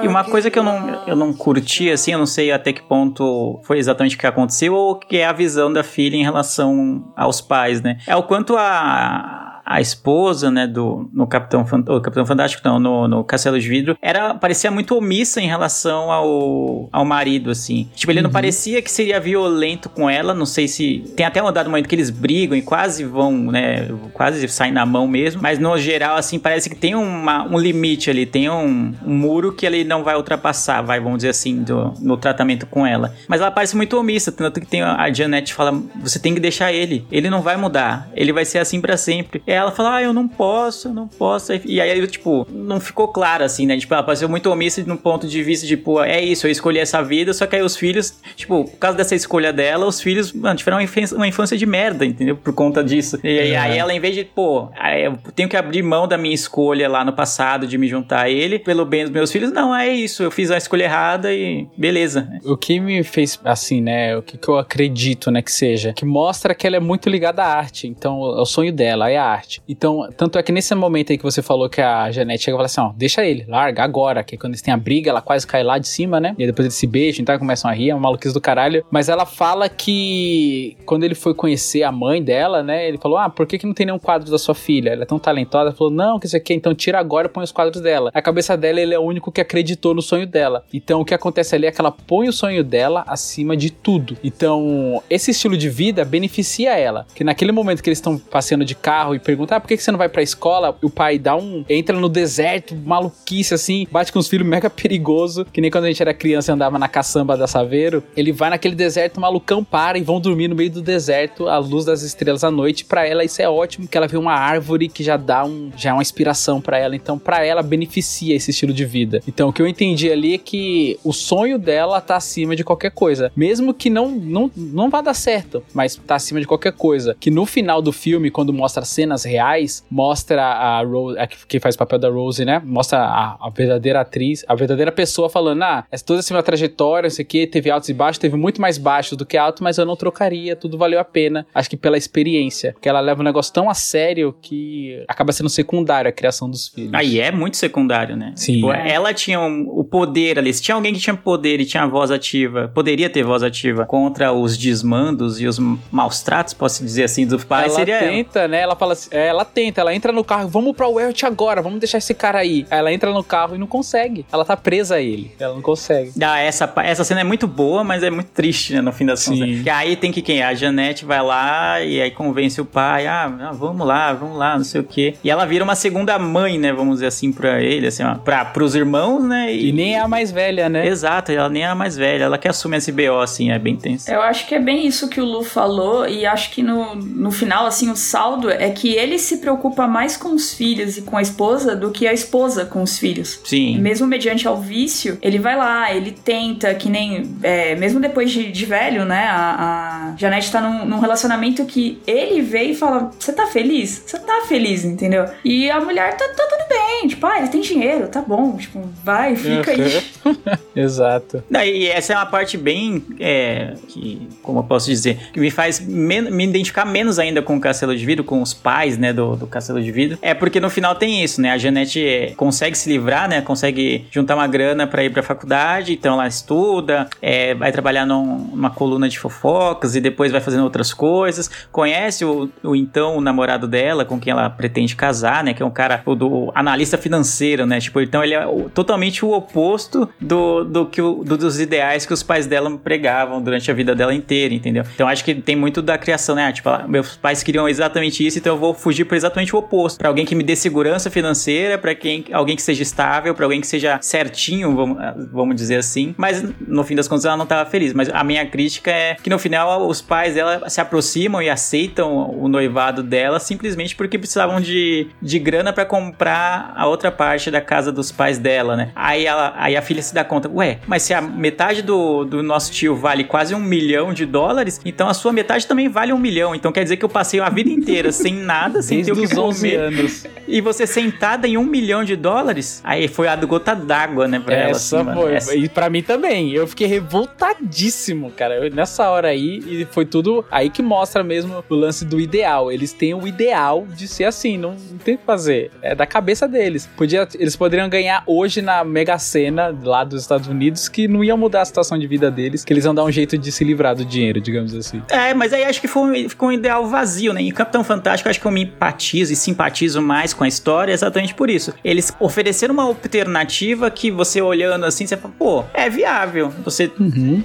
E uma coisa que eu não, eu não curti, assim, eu não sei até que ponto foi exatamente o que aconteceu, ou que é a visão da filha em relação aos pais, né? É o quanto a, a esposa, né, do no Capitão, Fan- o Capitão Fantástico, não, no, no Castelo de Vidro, era, parecia muito omissa em relação ao, ao marido, assim. Tipo, ele não parecia que seria violento com ela, não sei se... Tem até um dado momento que eles brigam e quase vão, né, quase saem na mão mesmo, mas no geral, assim, parece que tem uma, um limite ali, tem um, um muro que ele não vai ultrapassar, vai, vamos dizer assim, do, no tratamento com ela. Mas ela parece muito omissa, tanto que tem a Janet fala, você tem que deixar ele, ele não vai mudar, ele vai ser assim pra sempre. Ela fala, ah, eu não posso, eu não posso. E aí, tipo, não ficou claro, assim, né? Tipo, ela pareceu muito omissa no ponto de vista, tipo, é isso, eu escolhi essa vida, só que aí os filhos, tipo, por causa dessa escolha dela, os filhos, mano, tiveram uma infância, uma infância de merda, entendeu? Por conta disso. E aí, aí ela, em vez de, pô, eu tenho que abrir mão da minha escolha lá no passado de me juntar a ele, pelo bem dos meus filhos, não, é isso, eu fiz a escolha errada e beleza. O que me fez assim, né? O que, que eu acredito, né, que seja, que mostra que ela é muito ligada à arte. Então, é o sonho dela é a arte. Então, tanto é que nesse momento aí que você falou que a Janete chega e fala assim: ó, deixa ele, larga agora. Que quando eles têm a briga, ela quase cai lá de cima, né? E depois eles se beijam, então começam a rir, é uma maluquice do caralho. Mas ela fala que quando ele foi conhecer a mãe dela, né? Ele falou: ah, por que, que não tem nenhum quadro da sua filha? Ela é tão talentosa. Ela falou: não, que isso aqui, então tira agora e põe os quadros dela. A cabeça dela, ele é o único que acreditou no sonho dela. Então, o que acontece ali é que ela põe o sonho dela acima de tudo. Então, esse estilo de vida beneficia ela. Que naquele momento que eles estão passeando de carro e perguntam: ah, por que, você não vai pra escola? O pai dá um. entra no deserto, maluquice assim, bate com os filhos (laughs) mega perigoso. Que nem quando a gente era criança e andava na caçamba da Saveiro. Ele vai naquele deserto, malucão para e vão dormir no meio do deserto, à luz das estrelas à noite. Pra ela, isso é ótimo, que ela vê uma árvore que já dá um. já é uma inspiração pra ela. Então, pra ela, beneficia esse estilo de vida. Então, o que eu entendi ali é que o sonho dela tá acima de qualquer coisa. Mesmo que não, não, não vá dar certo, mas tá acima de qualquer coisa. Que no final do filme, quando mostra cenas reais, mostra a Rose, a que que faz o papel da Rose, né? Mostra a, a verdadeira atriz, a verdadeira pessoa falando: ah, essa- toda essa minha trajetória, isso aqui, teve altos e baixos, teve muito mais baixos do que alto, mas eu não trocaria, tudo valeu a pena. Acho que pela experiência. Porque ela leva um negócio tão a sério que acaba sendo secundário a criação dos filhos. Aí é muito secundário, né? Sim. Tipo, ela tinha um- o poder ali. Se tinha alguém que tinha poder e tinha voz ativa, poderia ter voz ativa contra os desmandos e os maus tratos, posso dizer assim, dos pais, ela seria ela. tenta, né? Ela fala assim, é, ela tenta, ela entra no carro, vamos pra Welt agora, vamos deixar esse cara aí. Aí ela entra no carro e não consegue. Ela tá presa a ele. Ela não consegue. Ah, essa, essa cena é muito boa, mas é muito triste, né, no fim das Sim. contas. Que aí tem que quem? A Janete vai lá e aí convence o pai, ah, ah, vamos lá, vamos lá, não sei o quê. E ela vira uma segunda mãe, né, vamos dizer assim, pra ele, assim, ó, pra, pros irmãos, né, E nem é a mais velha, né? Exato, ela nem é a mais velha, ela quer assumir esse BO, assim, é bem tenso. Eu acho que é bem isso que o Lu falou, e acho que no, no final, assim, o saldo é que ele se preocupa mais com os filhos e com a esposa do que a esposa com os filhos. Sim. Mesmo mediante ao vício, ele vai lá, ele tenta, que nem. é, mesmo depois de, de velho, né? A, a Janete tá num, num relacionamento que ele vê e fala: Você tá feliz? Você tá feliz, entendeu? E a mulher tá, tá tudo bem. Tipo, ah, ele tem dinheiro, tá bom. Tipo, vai, fica aí. (laughs) Exato. Não, E essa é uma parte bem, é, que, como eu posso dizer, que me faz me identificar menos ainda com o Castelo de Vidro, com os pais, né, do, do Castelo de Vidro. É porque no final tem isso, né, a Janete é, consegue se livrar, né, consegue juntar uma grana pra ir pra faculdade, então ela estuda, é, vai trabalhar num- numa coluna de fofocas e depois vai fazendo outras coisas, conhece o, o então o namorado dela, com quem ela pretende casar, né, que é um cara o do analista financeiro, né, tipo, então ele é o- totalmente o oposto do, do que o, do- dos ideais que os pais dela pregavam durante a vida dela inteira, entendeu? Então acho que tem muito da criação, né? Ah, Tipo, ah, meus pais queriam exatamente isso, então eu vou fugir para exatamente o oposto. Pra alguém que me dê segurança financeira, pra quem alguém que seja estável, pra alguém que seja certinho, vamos, ah, vamos dizer assim. Mas no fim das contas ela não tava feliz. Mas a minha crítica é que no final os pais dela se aproximam e aceitam o noivado dela simplesmente porque precisavam de, de grana pra comprar a outra parte da casa dos pais dela, né? Aí, ela, aí a filha se dá conta, ué, mas se a metade do, do nosso tio vale quase um milhão de dólares, então a sua metade também vale um milhão. Então quer dizer que eu passei a vida inteira sem nada, sem Desde ter o que os 11 comer. anos. E você sentada em um milhão de dólares? Aí foi a gota d'água, né, pra ela. Essa assim, mano. foi. Essa- E pra mim também. Eu fiquei revoltadíssimo, cara. Eu- nessa hora aí, e foi tudo aí que mostra mesmo o lance do ideal. Eles têm o ideal de ser assim, não, não tem o que fazer. É da cabeça deles. Podia, eles poderiam ganhar hoje na Mega Sena lá dos Estados Unidos, que não ia mudar a situação de vida deles, que eles iam dar um jeito de se livrar do dinheiro, digamos assim. É, mas aí acho que foi, ficou um ideal vazio, né? Em Capitão Fantástico, acho que me empatizo e simpatizo mais com a história exatamente por isso. Eles ofereceram uma alternativa que você olhando assim, você fala, pô, é viável. Você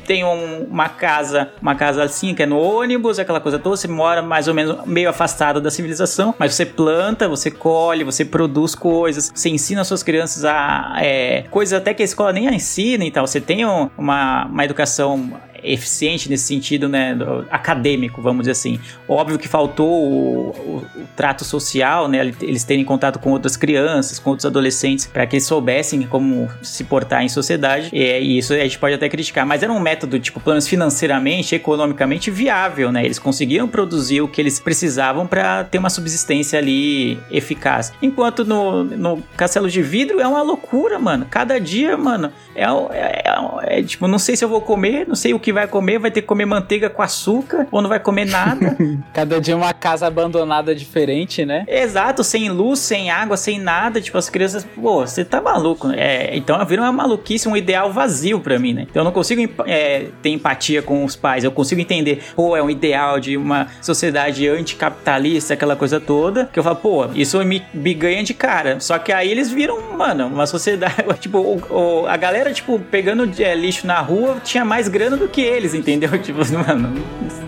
tem um- uma casa, uma casa assim, que é no ônibus, aquela coisa toda, você mora mais ou menos meio afastado da civilização, mas você planta, você colhe, você produz coisas, você ensina suas crianças a é, coisas até que a escola nem ensina e tal. Você tem um- uma, uma educação eficiente nesse sentido, né, acadêmico, vamos dizer assim. Óbvio que faltou o, o- o trato social, né, eles terem contato com outras crianças, com outros adolescentes, para que eles soubessem como se portar em sociedade. E, e isso a gente pode até criticar, mas era um método, tipo, pelo menos financeiramente, economicamente viável, né? Eles conseguiram produzir o que eles precisavam para ter uma subsistência ali eficaz. Enquanto no, no Castelo de Vidro é uma loucura, mano. Cada dia, mano, é, é, é- é, tipo, não sei se eu vou comer, não sei o que vai comer, vai ter que comer manteiga com açúcar, ou não vai comer nada. (laughs) Cada dia uma casa abandonada diferente, né? Exato, sem luz, sem água, sem nada. Tipo, as crianças, pô, você tá maluco. É, então vira uma maluquice, um ideal vazio pra mim, né? Então eu não consigo é, ter empatia com os pais. Eu consigo entender, pô, é um ideal de uma sociedade anticapitalista, aquela coisa toda. Que eu falo, pô, isso me, me ganha de cara. Só que aí eles viram, mano, uma sociedade. (laughs) Tipo, o- o- a galera, tipo, pegando é, lixo na rua tinha mais grana do que eles, entendeu? (laughs) Tipo, mano,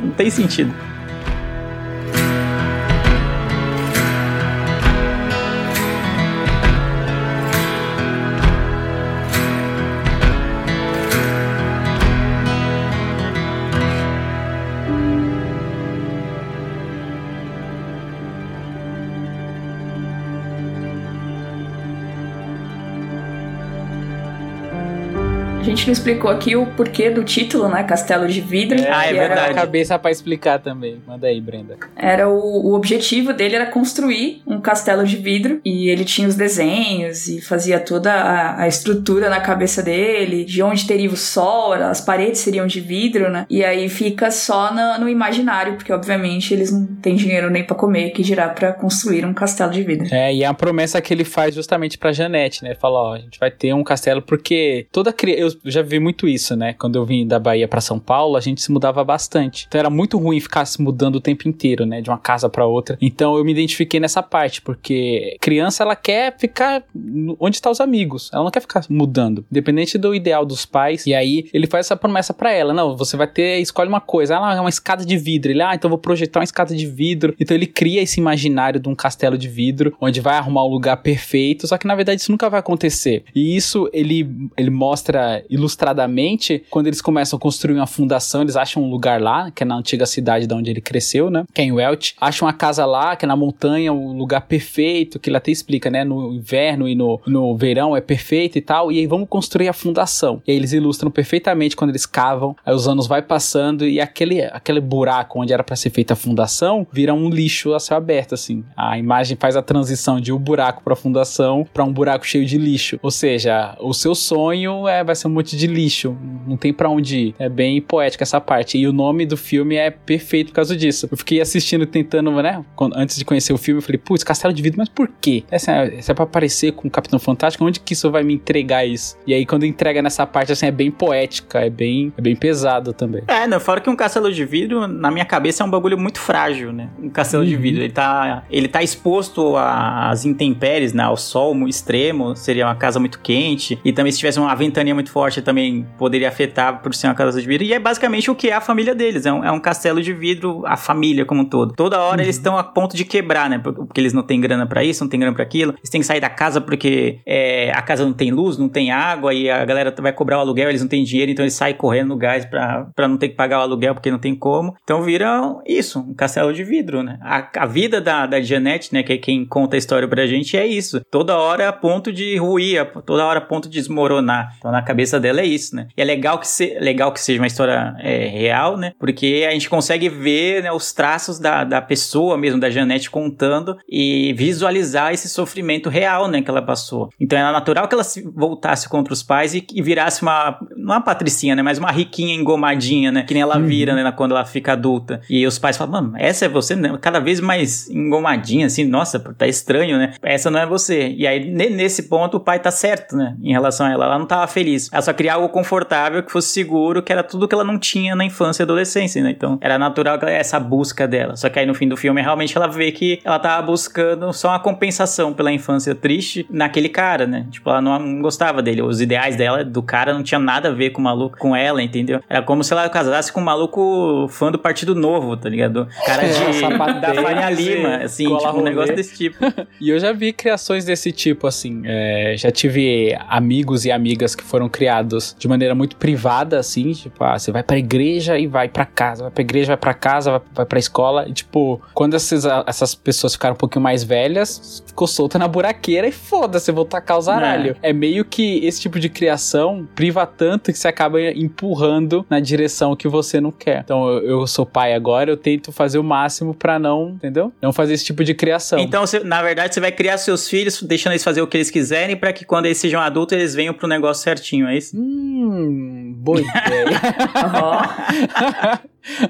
não tem sentido. Gente não explicou aqui o porquê do título, né? Castelo de Vidro. Ah, é verdade. A cabeça pra explicar também. Manda aí, Brenda. Era o, o objetivo dele era construir um castelo de vidro e ele tinha os desenhos e fazia toda a, a estrutura na cabeça dele, de onde teria o sol, as paredes seriam de vidro, né? E aí fica só na- no imaginário, porque obviamente eles não têm dinheiro nem pra comer, que dirá pra construir um castelo de vidro. É, e é a promessa que ele faz justamente pra Janete, né? Fala, ó, a gente vai ter um castelo, porque toda criança. Eu já vi muito isso, né? Quando eu vim da Bahia pra São Paulo, a gente se mudava bastante. Então era muito ruim ficar se mudando o tempo inteiro, né? De uma casa pra outra. Então eu me identifiquei nessa parte, porque criança ela quer ficar onde estão os amigos. Ela não quer ficar mudando, independente do ideal dos pais. E aí ele faz essa promessa pra ela: não, você vai ter, escolhe uma coisa. Ah, é uma escada de vidro. Ele, ah, então vou projetar uma escada de vidro. Então ele cria esse imaginário de um castelo de vidro, onde vai arrumar um lugar perfeito. Só que na verdade isso nunca vai acontecer. E isso ele, ele mostra ilustradamente quando eles começam a construir uma fundação, eles acham um lugar lá, que é na antiga cidade de onde ele cresceu, né? Que é em Welch. Acham uma casa lá, que é na montanha, o lugar perfeito, que ele até explica, né? No inverno e no, no verão é perfeito e tal. E aí vamos construir a fundação. E aí eles ilustram perfeitamente quando eles cavam, aí os anos vai passando e aquele, aquele buraco onde era para ser feita a fundação vira um lixo a céu aberto, assim. A imagem faz a transição de um buraco para fundação para um buraco cheio de lixo. Ou seja, o seu sonho é, vai ser um monte de lixo. Não tem para onde ir. É bem poética essa parte. E o nome do filme é perfeito por causa disso. Eu fiquei assistindo, tentando, né? Antes de conhecer o filme, eu falei, putz, Castelo de Vidro, mas por quê? Essa, é, essa é pra aparecer com o Capitão Fantástico? Onde que isso vai me entregar isso? E aí, quando entrega nessa parte, assim, é bem poética, é bem, é bem pesado também. É, não, fora que um castelo de vidro, na minha cabeça, é um bagulho muito frágil, né? Um castelo de vidro. Ele tá, ele tá exposto às intempéries, né? Ao sol extremo, seria uma casa muito quente. E também, se tivesse uma ventania muito forte, também poderia afetar por ser uma casa de vidro. E é basicamente o que é a família deles. É um, é um castelo de vidro, a família como um todo. Toda hora eles estão a ponto de quebrar, né? Porque eles não têm grana para isso, não tem grana para aquilo. Eles têm que sair da casa porque é, a casa não tem luz, não tem água e a galera vai cobrar o aluguel, eles não têm dinheiro, então eles saem correndo no gás pra, pra não ter que pagar o aluguel porque não tem como. Então vira isso, um castelo de vidro, né? A, a vida da, da Janete, né, que é quem conta a história pra gente, é isso. Toda hora a ponto de ruir, toda hora a ponto de desmoronar. Então na cabeça dela é isso, né? E é legal que, se, legal que seja uma história é, real, né? Porque a gente consegue ver né, os traços da, da pessoa mesmo, da Janete contando e visualizar esse sofrimento real, né, que ela passou. Então era natural que ela se voltasse contra os pais e, e virasse uma, não uma patricinha, né, mas uma riquinha engomadinha, né, que nem ela Uhum. vira, né, quando ela fica adulta. E os pais falam, mano, essa é você, né? Cada vez mais engomadinha, assim, nossa, tá estranho, né? Essa não é você. E aí, ne- nesse ponto, o pai tá certo, né, em relação a ela. Ela não tava feliz. Ela só queria algo confortável, que fosse seguro, que era tudo que ela não tinha na infância e adolescência, né? Então, era natural essa busca dela. Só que aí, no fim do filme, realmente ela vê que ela tava buscando só uma compensação pela infância triste naquele cara, né? Tipo, ela não, gostava dele. Os ideais dela, do cara, não tinha nada a ver com o maluco, com ela, entendeu? Era como se ela casasse com um maluco fã do Partido Novo, tá ligado? Cara de, (laughs) É, da Faria Lima, assim, tipo, um rolê. negócio desse tipo. (laughs) E eu já vi criações desse tipo, assim. é, já tive amigos e amigas que foram criados de maneira muito privada, assim. Tipo, ah, você vai pra igreja e vai pra casa. Vai pra igreja, vai pra casa, vai, vai pra escola. E, tipo, quando essas, essas pessoas ficaram um pouquinho mais velhas, ficou solta na buraqueira e foda-se, vou tacar os aralho. É. meio que esse tipo de criação priva tanto que você acaba empurrando na direção que você não quer. Então, eu, eu sou pai agora, eu tento fazer o máximo pra não, entendeu? Não fazer esse tipo de criação. Então, você- na verdade, você vai criar seus filhos, deixando eles fazer o que eles quiserem, pra que quando eles sejam adultos, eles venham pro negócio certinho, é isso? Hum, boa (laughs) ideia.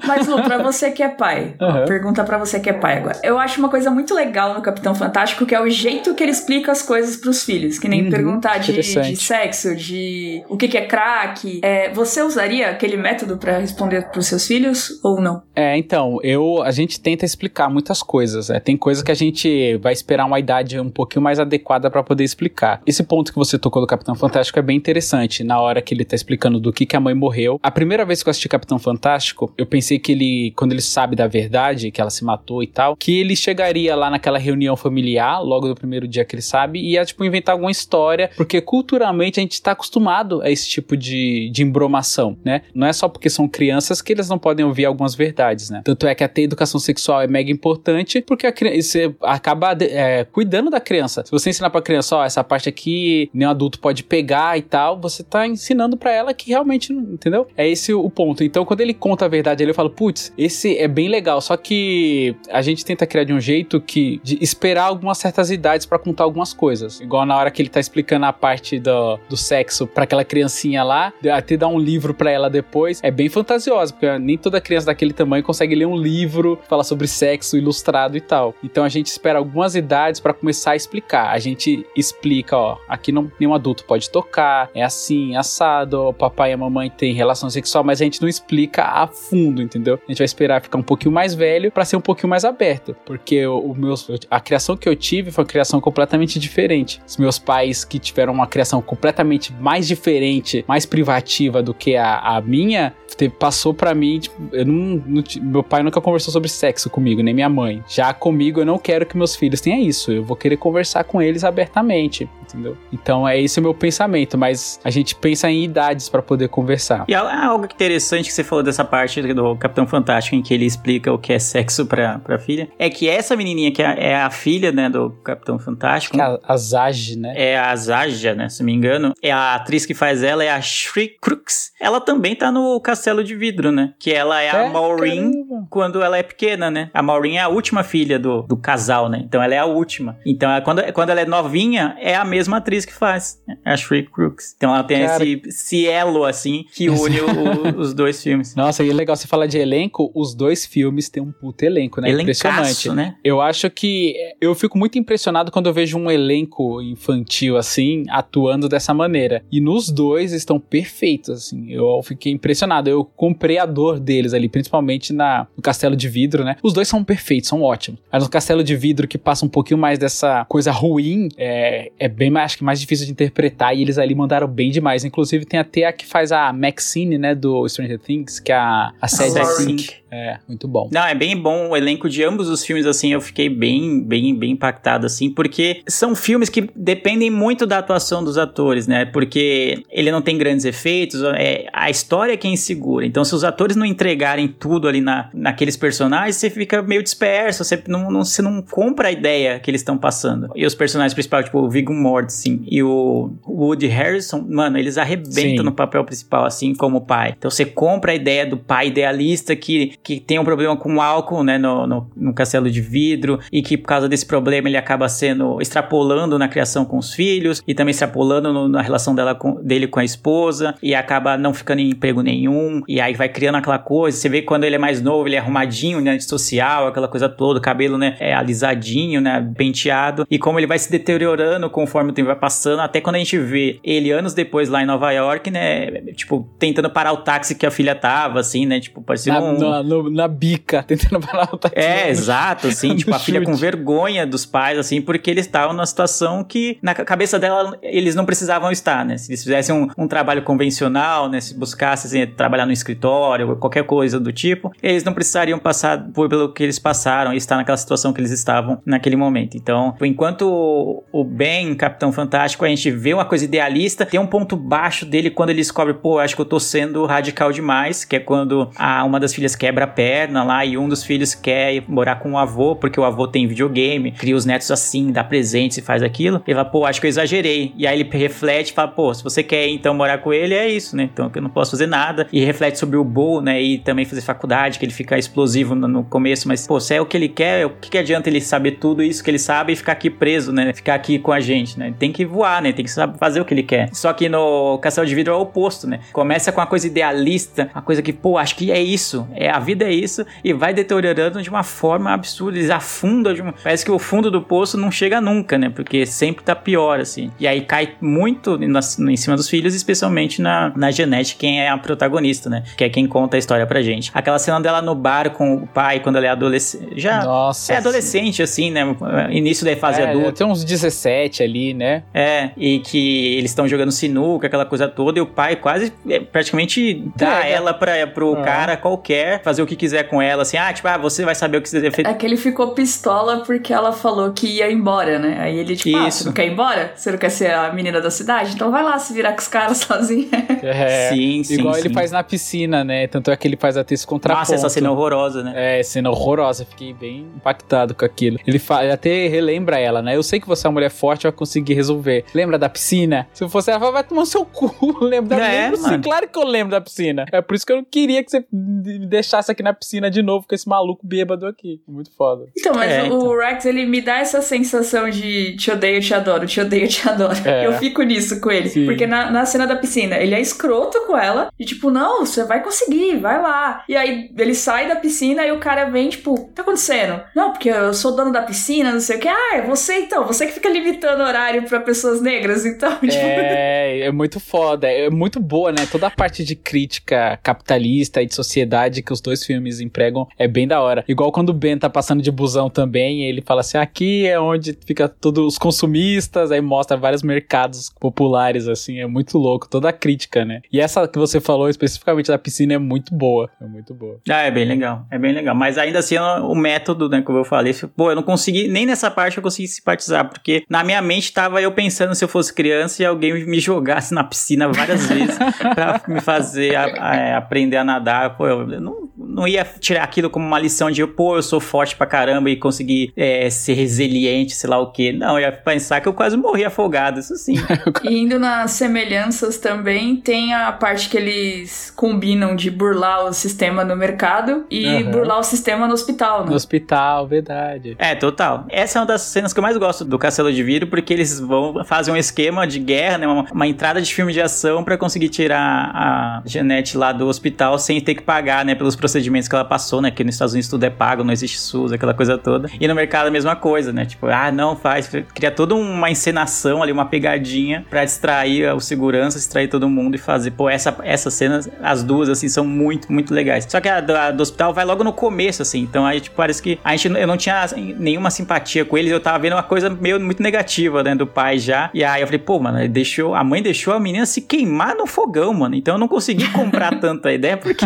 Mas, Lu, pra você que é pai, Aham. pergunta pra você que é pai agora. Eu acho uma coisa muito legal no Capitão Fantástico que é o jeito que ele explica as coisas pros filhos. Que nem Uhum, perguntar de, de sexo, de o que, que é crack. É, você usaria aquele método pra responder pros seus filhos ou não? É, então, eu a gente tenta explicar muitas coisas. É, tem coisa que a gente vai esperar uma idade um pouquinho mais adequada pra poder explicar. Esse ponto que você tocou do Capitão Fantástico é bem interessante. Na hora que ele tá explicando do que, que a mãe morreu. A primeira vez que eu assisti Capitão Fantástico, eu pensei que ele, quando ele sabe da verdade, que ela se matou e tal, que ele chegaria lá naquela reunião familiar, logo no primeiro dia que ele sabe, e ia, tipo, inventar alguma história, porque culturalmente a gente tá acostumado a esse tipo de, de embromação, né? Não é só porque são crianças que eles não podem ouvir algumas verdades, né? Tanto é que até educação sexual é mega importante, porque a criança, você acaba é, cuidando da criança. Se você ensinar pra criança, ó, essa parte aqui nenhum adulto pode pegar e tal, você tá ensinando pra ela que realmente, entendeu? É esse o ponto. Então, quando ele conta a verdade, ele fala, putz, esse é bem legal, só que a gente tenta criar de um jeito que de esperar algumas certas idades pra contar algumas coisas. Igual na hora que ele tá explicando a parte do, do sexo pra aquela criancinha lá, até dar um livro pra ela depois, é bem fantasiosa, porque nem toda criança daquele tamanho consegue ler um livro, falar sobre sexo ilustrado e tal. Então a gente espera algumas idades pra começar a explicar. A gente explica, ó, aqui não, nenhum adulto pode tocar, é assim, assado, o papai e a mamãe têm relação sexual, mas a gente não explica a fundo entendeu? A gente vai esperar ficar um pouquinho mais velho pra ser um pouquinho mais aberto, porque o, meus, a criação que eu tive foi uma criação completamente diferente. Os meus pais que tiveram uma criação completamente mais diferente, mais privativa do que a, a minha, passou pra mim, tipo, eu não, não meu pai nunca conversou sobre sexo comigo, nem minha mãe. Já comigo eu não quero que meus filhos tenham isso, eu vou querer conversar com eles abertamente, entendeu? Então é esse o meu pensamento, mas a gente pensa em idades pra poder conversar. E al- algo interessante que você falou dessa parte do Capitão Fantástico, em que ele explica o que é sexo pra, pra filha, é que essa menininha que é, é a filha, né, do Capitão Fantástico, Que a, a Zage, né? é a Zaja, né, se me engano, é a atriz que faz ela, é a Shri Crooks. Ela também tá no Castelo de Vidro, né, que ela é a É, Maureen caramba. quando ela é pequena, né. A Maureen é a última filha do, do casal, né, então ela é a última. Então, ela- quando, quando ela é novinha, é a mesma atriz que faz, a Shri Crooks. Então ela tem Cara. esse, esse elo, assim, que une o- os (laughs) dois filmes. Nossa, e é legal você falar de elenco, os dois filmes têm um puto elenco, né? Elencaço, Impressionante. né? Eu acho que eu fico muito impressionado quando eu vejo um elenco infantil assim atuando dessa maneira. E nos dois estão perfeitos, assim. Eu fiquei impressionado. Eu comprei a dor deles ali, principalmente na, no Castelo de Vidro, né? Os dois são perfeitos, são ótimos. Mas no Castelo de Vidro, que passa um pouquinho mais dessa coisa ruim, é, é bem mais, acho que mais difícil de interpretar. E eles ali mandaram bem demais. Inclusive, tem até a que faz a Maxine, né? Do Stranger Things, que é a, a Sadie Lauren. Sink. É, muito bom. Não, é bem bom o elenco de ambos os filmes, assim, eu fiquei bem, bem, bem impactado, assim, porque são filmes que dependem muito da atuação dos atores, né? Porque ele não tem grandes efeitos, é, a história é quem segura. Então, se os atores não entregarem tudo ali na, naqueles personagens, você fica meio disperso, você não, não, você não compra a ideia que eles estão passando. E os personagens principais, tipo o Viggo Mortensen e o Woody Harrison, mano, eles arrebentam Sim. no papel principal, assim como pai. Então você compra a ideia do pai idealista que, que tem um problema com o álcool, né, no, no, no castelo de vidro, e que por causa desse problema ele acaba sendo extrapolando na criação com os filhos, e também extrapolando no- na relação dela com- dele com a esposa, e acaba não ficando em emprego nenhum, e aí vai criando aquela coisa. Você vê que quando ele é mais novo, ele é arrumadinho, né, social, aquela coisa toda, o cabelo, né, é alisadinho, né, penteado, e como ele vai se deteriorando conforme o tempo vai passando, até quando a gente vê ele anos depois lá em Nova York, né, tipo, tentando parar o táxi que a filha tava, assim, né, tipo, parecia um... no- na bica, (laughs) tentando parar o táxi. É, exato, assim, (laughs) tipo, a filha com vergonha dos pais, assim, porque eles estavam numa situação que, na ca- cabeça dela, eles não precisavam estar, né? Se eles fizessem um, um trabalho convencional, né? Se buscassem assim, trabalhar no escritório, ou qualquer coisa do tipo, eles não precisariam passar por pelo que eles passaram e estar naquela situação que eles estavam naquele momento. Então, enquanto o- o Ben, Capitão Fantástico, a gente vê uma coisa idealista, tem um ponto baixo dele quando ele descobre, pô, acho que eu tô sendo radical demais, que é quando a, uma das filhas quebra a perna lá e um dos filhos quer ir morar com o avô, porque o avô tem videogame, cria os netos assim, dá presentes e faz aquilo. Ele fala, pô, acho que eu exagerei. E aí ele reflete e fala, pô, se você quer então morar com ele, é isso, né? Então eu não posso fazer nada. E reflete sobre o Bo, né? E também fazer faculdade, que ele fica explosivo no, no começo, mas, pô, se é o que ele quer, o que, que adianta ele saber tudo isso que ele sabe e ficar aqui preso, né? Ficar aqui com a gente, né? Tem que voar, né? Tem que saber fazer o que ele quer. Só que no Castelo de Vidro é o oposto, né? Começa com uma coisa idealista, uma coisa que, pô, acho que é isso. É, a vida é isso. E vai deteriorando de uma forma absurda. Eles afundam de uma... Parece que o fundo do poço não chega nunca, né? Porque sempre tá pior, assim. E aí cai muito em cima dos filhos, especialmente na, na Jeanette, quem é a protagonista, né? Que é quem conta a história pra gente. Aquela cena dela no bar com o pai, quando ela é adolescente. Já Nossa. é adolescente, assim, né? Início da fase é, adulta. Tem uns 17 ali, né? É, e que eles estão jogando sinuca, aquela coisa toda, e o pai quase é, praticamente dá Entrega. ela pra, pro Ah. cara qualquer, fazer o que quiser com ela, assim, ah, tipo, ah, você vai saber o que você deve fazer. É que ele ficou pistola porque ela falou que ia embora, né? Aí ele, tipo, ah, Isso. você não quer ir embora? Você não quer ser a menina da cidade? Então vai lá se virar com os caras (laughs) sozinha. É, sim, sim. Igual ele sim. faz na piscina, né? Tanto é que ele faz até esse contraponto. Nossa, essa cena horrorosa, né? É, cena horrorosa, fiquei bem impactado com aquilo. Ele, fa- ele até relembra ela, né? Eu sei que você é uma mulher forte, vai conseguir resolver. Lembra da piscina? Se eu fosse ela, fala, vai tomar seu cu. (laughs) Lembra da É, mano. claro que eu lembro da piscina. É por isso que eu não queria que você me deixasse aqui na piscina de novo com esse maluco bêbado aqui. Muito foda. Então, mas É, o Rex, ele me dá essa sensação de te odeio, te adoro, te odeio, te adoro. É. Eu fico nisso com ele. Sim. Porque na, na cena da piscina, ele é escroto com ela. E tipo, não, você vai conseguir, vai lá. E aí ele sai da piscina e o cara vem, tipo, o que tá acontecendo? Não, porque eu sou dono da piscina, não sei o que. Ah, é você então, você que fica limitando horário pra pessoas negras, então, (laughs) tipo. É, é muito foda. É muito boa, né? Toda a parte de crítica capitalista e de sociedade que os dois dois filmes empregam é bem da hora. Igual quando o Ben tá passando de busão também, ele fala assim: aqui é onde fica todos os consumistas, aí mostra vários mercados populares, assim, é muito louco, toda a crítica, né? E essa que você falou especificamente da piscina é muito boa, é muito boa. Ah, é bem legal, é bem legal. Mas ainda assim, o método, né, como eu falei, pô, eu não consegui, nem nessa parte eu consegui simpatizar, porque na minha mente tava eu pensando se eu fosse criança e alguém me jogasse na piscina várias vezes (laughs) pra me fazer a- a- aprender a nadar. Pô, eu não, não ia tirar aquilo como uma lição de, pô, eu sou forte pra caramba e conseguir é, ser resiliente, sei lá o quê. Não, eu ia pensar que eu quase morri afogado, isso sim. (laughs) E indo nas semelhanças também, tem a parte que eles combinam de burlar o sistema no mercado e Aham. burlar o sistema no hospital, No né? hospital, verdade. É, total. Essa é uma das cenas que eu mais gosto do Castelo de Vidro, porque eles vão fazer um esquema de guerra, né? Uma, uma entrada de filme de ação pra conseguir tirar a Janete lá do hospital sem ter que pagar, né? Pelos procedimentos que ela passou, né? Que nos Estados Unidos tudo é pago, não existe SUS, aquela coisa toda. E no mercado a mesma coisa, né? Tipo, ah, não, faz. Cria toda uma encenação ali, uma pegadinha pra distrair o segurança, distrair todo mundo e fazer. Pô, essa, essa cena, as duas, assim, são muito, muito legais. Só que a do, a do hospital vai logo no começo, assim. Então aí, tipo, parece que a gente, eu não tinha nenhuma simpatia com eles. Eu tava vendo uma coisa meio muito negativa, né, do pai já. E aí eu falei, pô, mano, deixou, a mãe deixou a menina se queimar no fogão, mano. Então eu não consegui comprar (laughs) tanto a ideia porque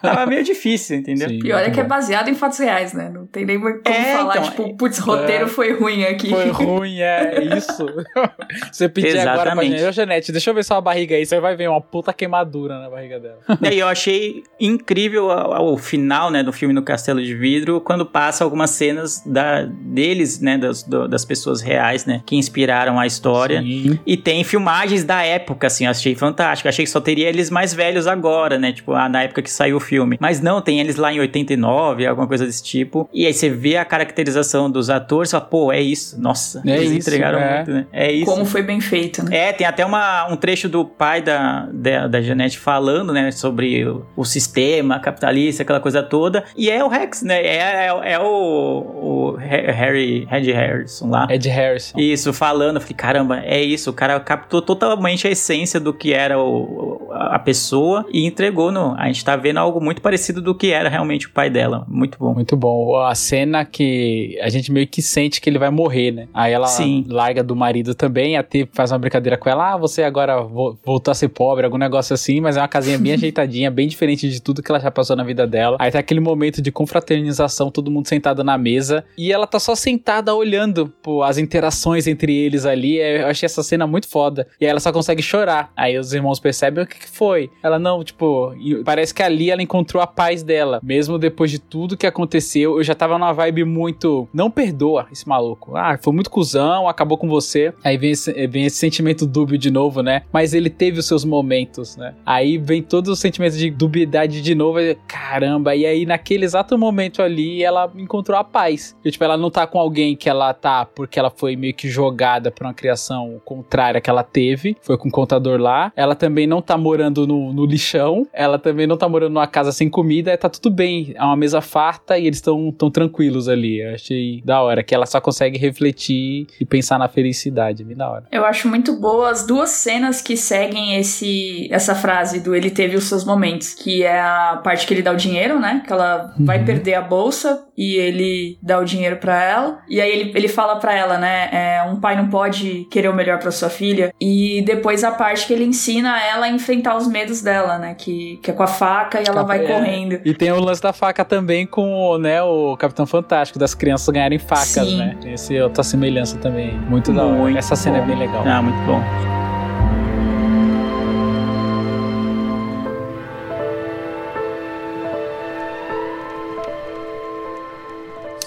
tava meio difícil, entendeu? Sim, Pior é que é bom. baseado em fatos reais, né? Não tem nem como É, falar, então, tipo, putz, roteiro é. foi ruim aqui. Foi (laughs) ruim, é isso. (laughs) Você pedir agora pra Exatamente. gente, ô Janete, deixa eu ver sua barriga aí, você vai ver uma puta queimadura na barriga dela. E (laughs) aí eu achei incrível o, o final, né, do filme no Castelo de Vidro, quando passa algumas cenas da, deles, né, das, do- das pessoas reais, né, que inspiraram a história. Sim. E tem filmagens da época, assim, eu achei fantástico. Achei que só teria eles mais velhos agora, né? Tipo, ah, na época que saiu o filme. Mas não, tem eles lá em 89, alguma coisa desse tipo. E aí você vê a caracterização dos atores e fala, pô, é isso. Nossa, É eles isso, entregaram é. muito, né? É isso. Como foi bem feito, né? É, tem até uma, um trecho do pai da, da, da Janete falando, né, sobre o, o sistema capitalista, aquela coisa toda. E é o Rex, né? É, é, é o, o Harry, Red Harrison lá. Ed Harrison. Isso, falando, eu falei, caramba, é isso, o cara captou totalmente a essência do que era o, o- a pessoa e entregou no. A gente tá vendo algo muito parecido do que era realmente o pai dela. Muito bom. Muito bom. A cena que a gente meio que sente que ele vai morrer, né? Aí ela Sim. larga do marido também, até faz uma brincadeira com ela. Ah, você agora vo- voltou a ser pobre, algum negócio assim, mas é uma casinha bem (laughs) ajeitadinha, bem diferente de tudo que ela já passou na vida dela. Aí tá aquele momento de confraternização, todo mundo sentado na mesa, e ela tá só sentada olhando pô, as interações entre eles ali. É, Eu achei essa cena muito foda. E aí ela só consegue chorar. Aí os irmãos percebem o que, que foi. Ela não, tipo, parece que ali ela encontrou a paz dela. Mesmo depois de tudo que aconteceu, eu já tava numa vibe muito. Não perdoa esse maluco. Ah, foi muito cuzão, acabou com você. Aí vem esse, vem esse sentimento dúbio de novo, né? Mas ele teve os seus momentos, né? Aí vem todos os sentimentos de dubiedade de novo. e, Caramba, e aí naquele exato momento ali ela encontrou a paz. E, tipo, ela não tá com alguém que ela tá porque ela foi meio que jogada pra uma criação contrária que ela teve. Foi com o contador lá. Ela também não tá morando no, no lixão. Ela também não tá morando numa casa sem comida. Tá tudo bem. É uma mesa farta e eles estão tão tranquilos ali. Eu achei da hora que ela só consegue refletir e pensar na felicidade. Bem da hora. Eu acho muito boa as duas cenas que seguem esse essa frase do ele teve os seus momentos, que é a parte que ele dá o dinheiro, né? Que ela vai Uhum. perder a bolsa e ele dá o dinheiro pra ela. E aí ele, ele fala pra ela, né? é, um pai não pode querer o melhor pra sua filha. E depois a parte que ele ensina ela a enfrentar os medos dela, né? Que, que é com a faca e ela vai É. correndo. E tem o lance da faca também com né, o Capitão Fantástico, das crianças ganharem facas, Sim. né? Esse é outra semelhança também. Muito da hora. Muito Essa cena bom. é bem legal. Ah, muito bom.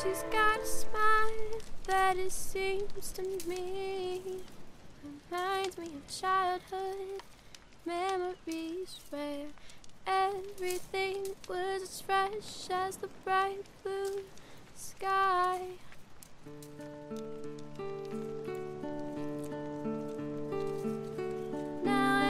She's got a smile that it seems to me reminds me of childhood memories where everything was as fresh as the bright blue sky.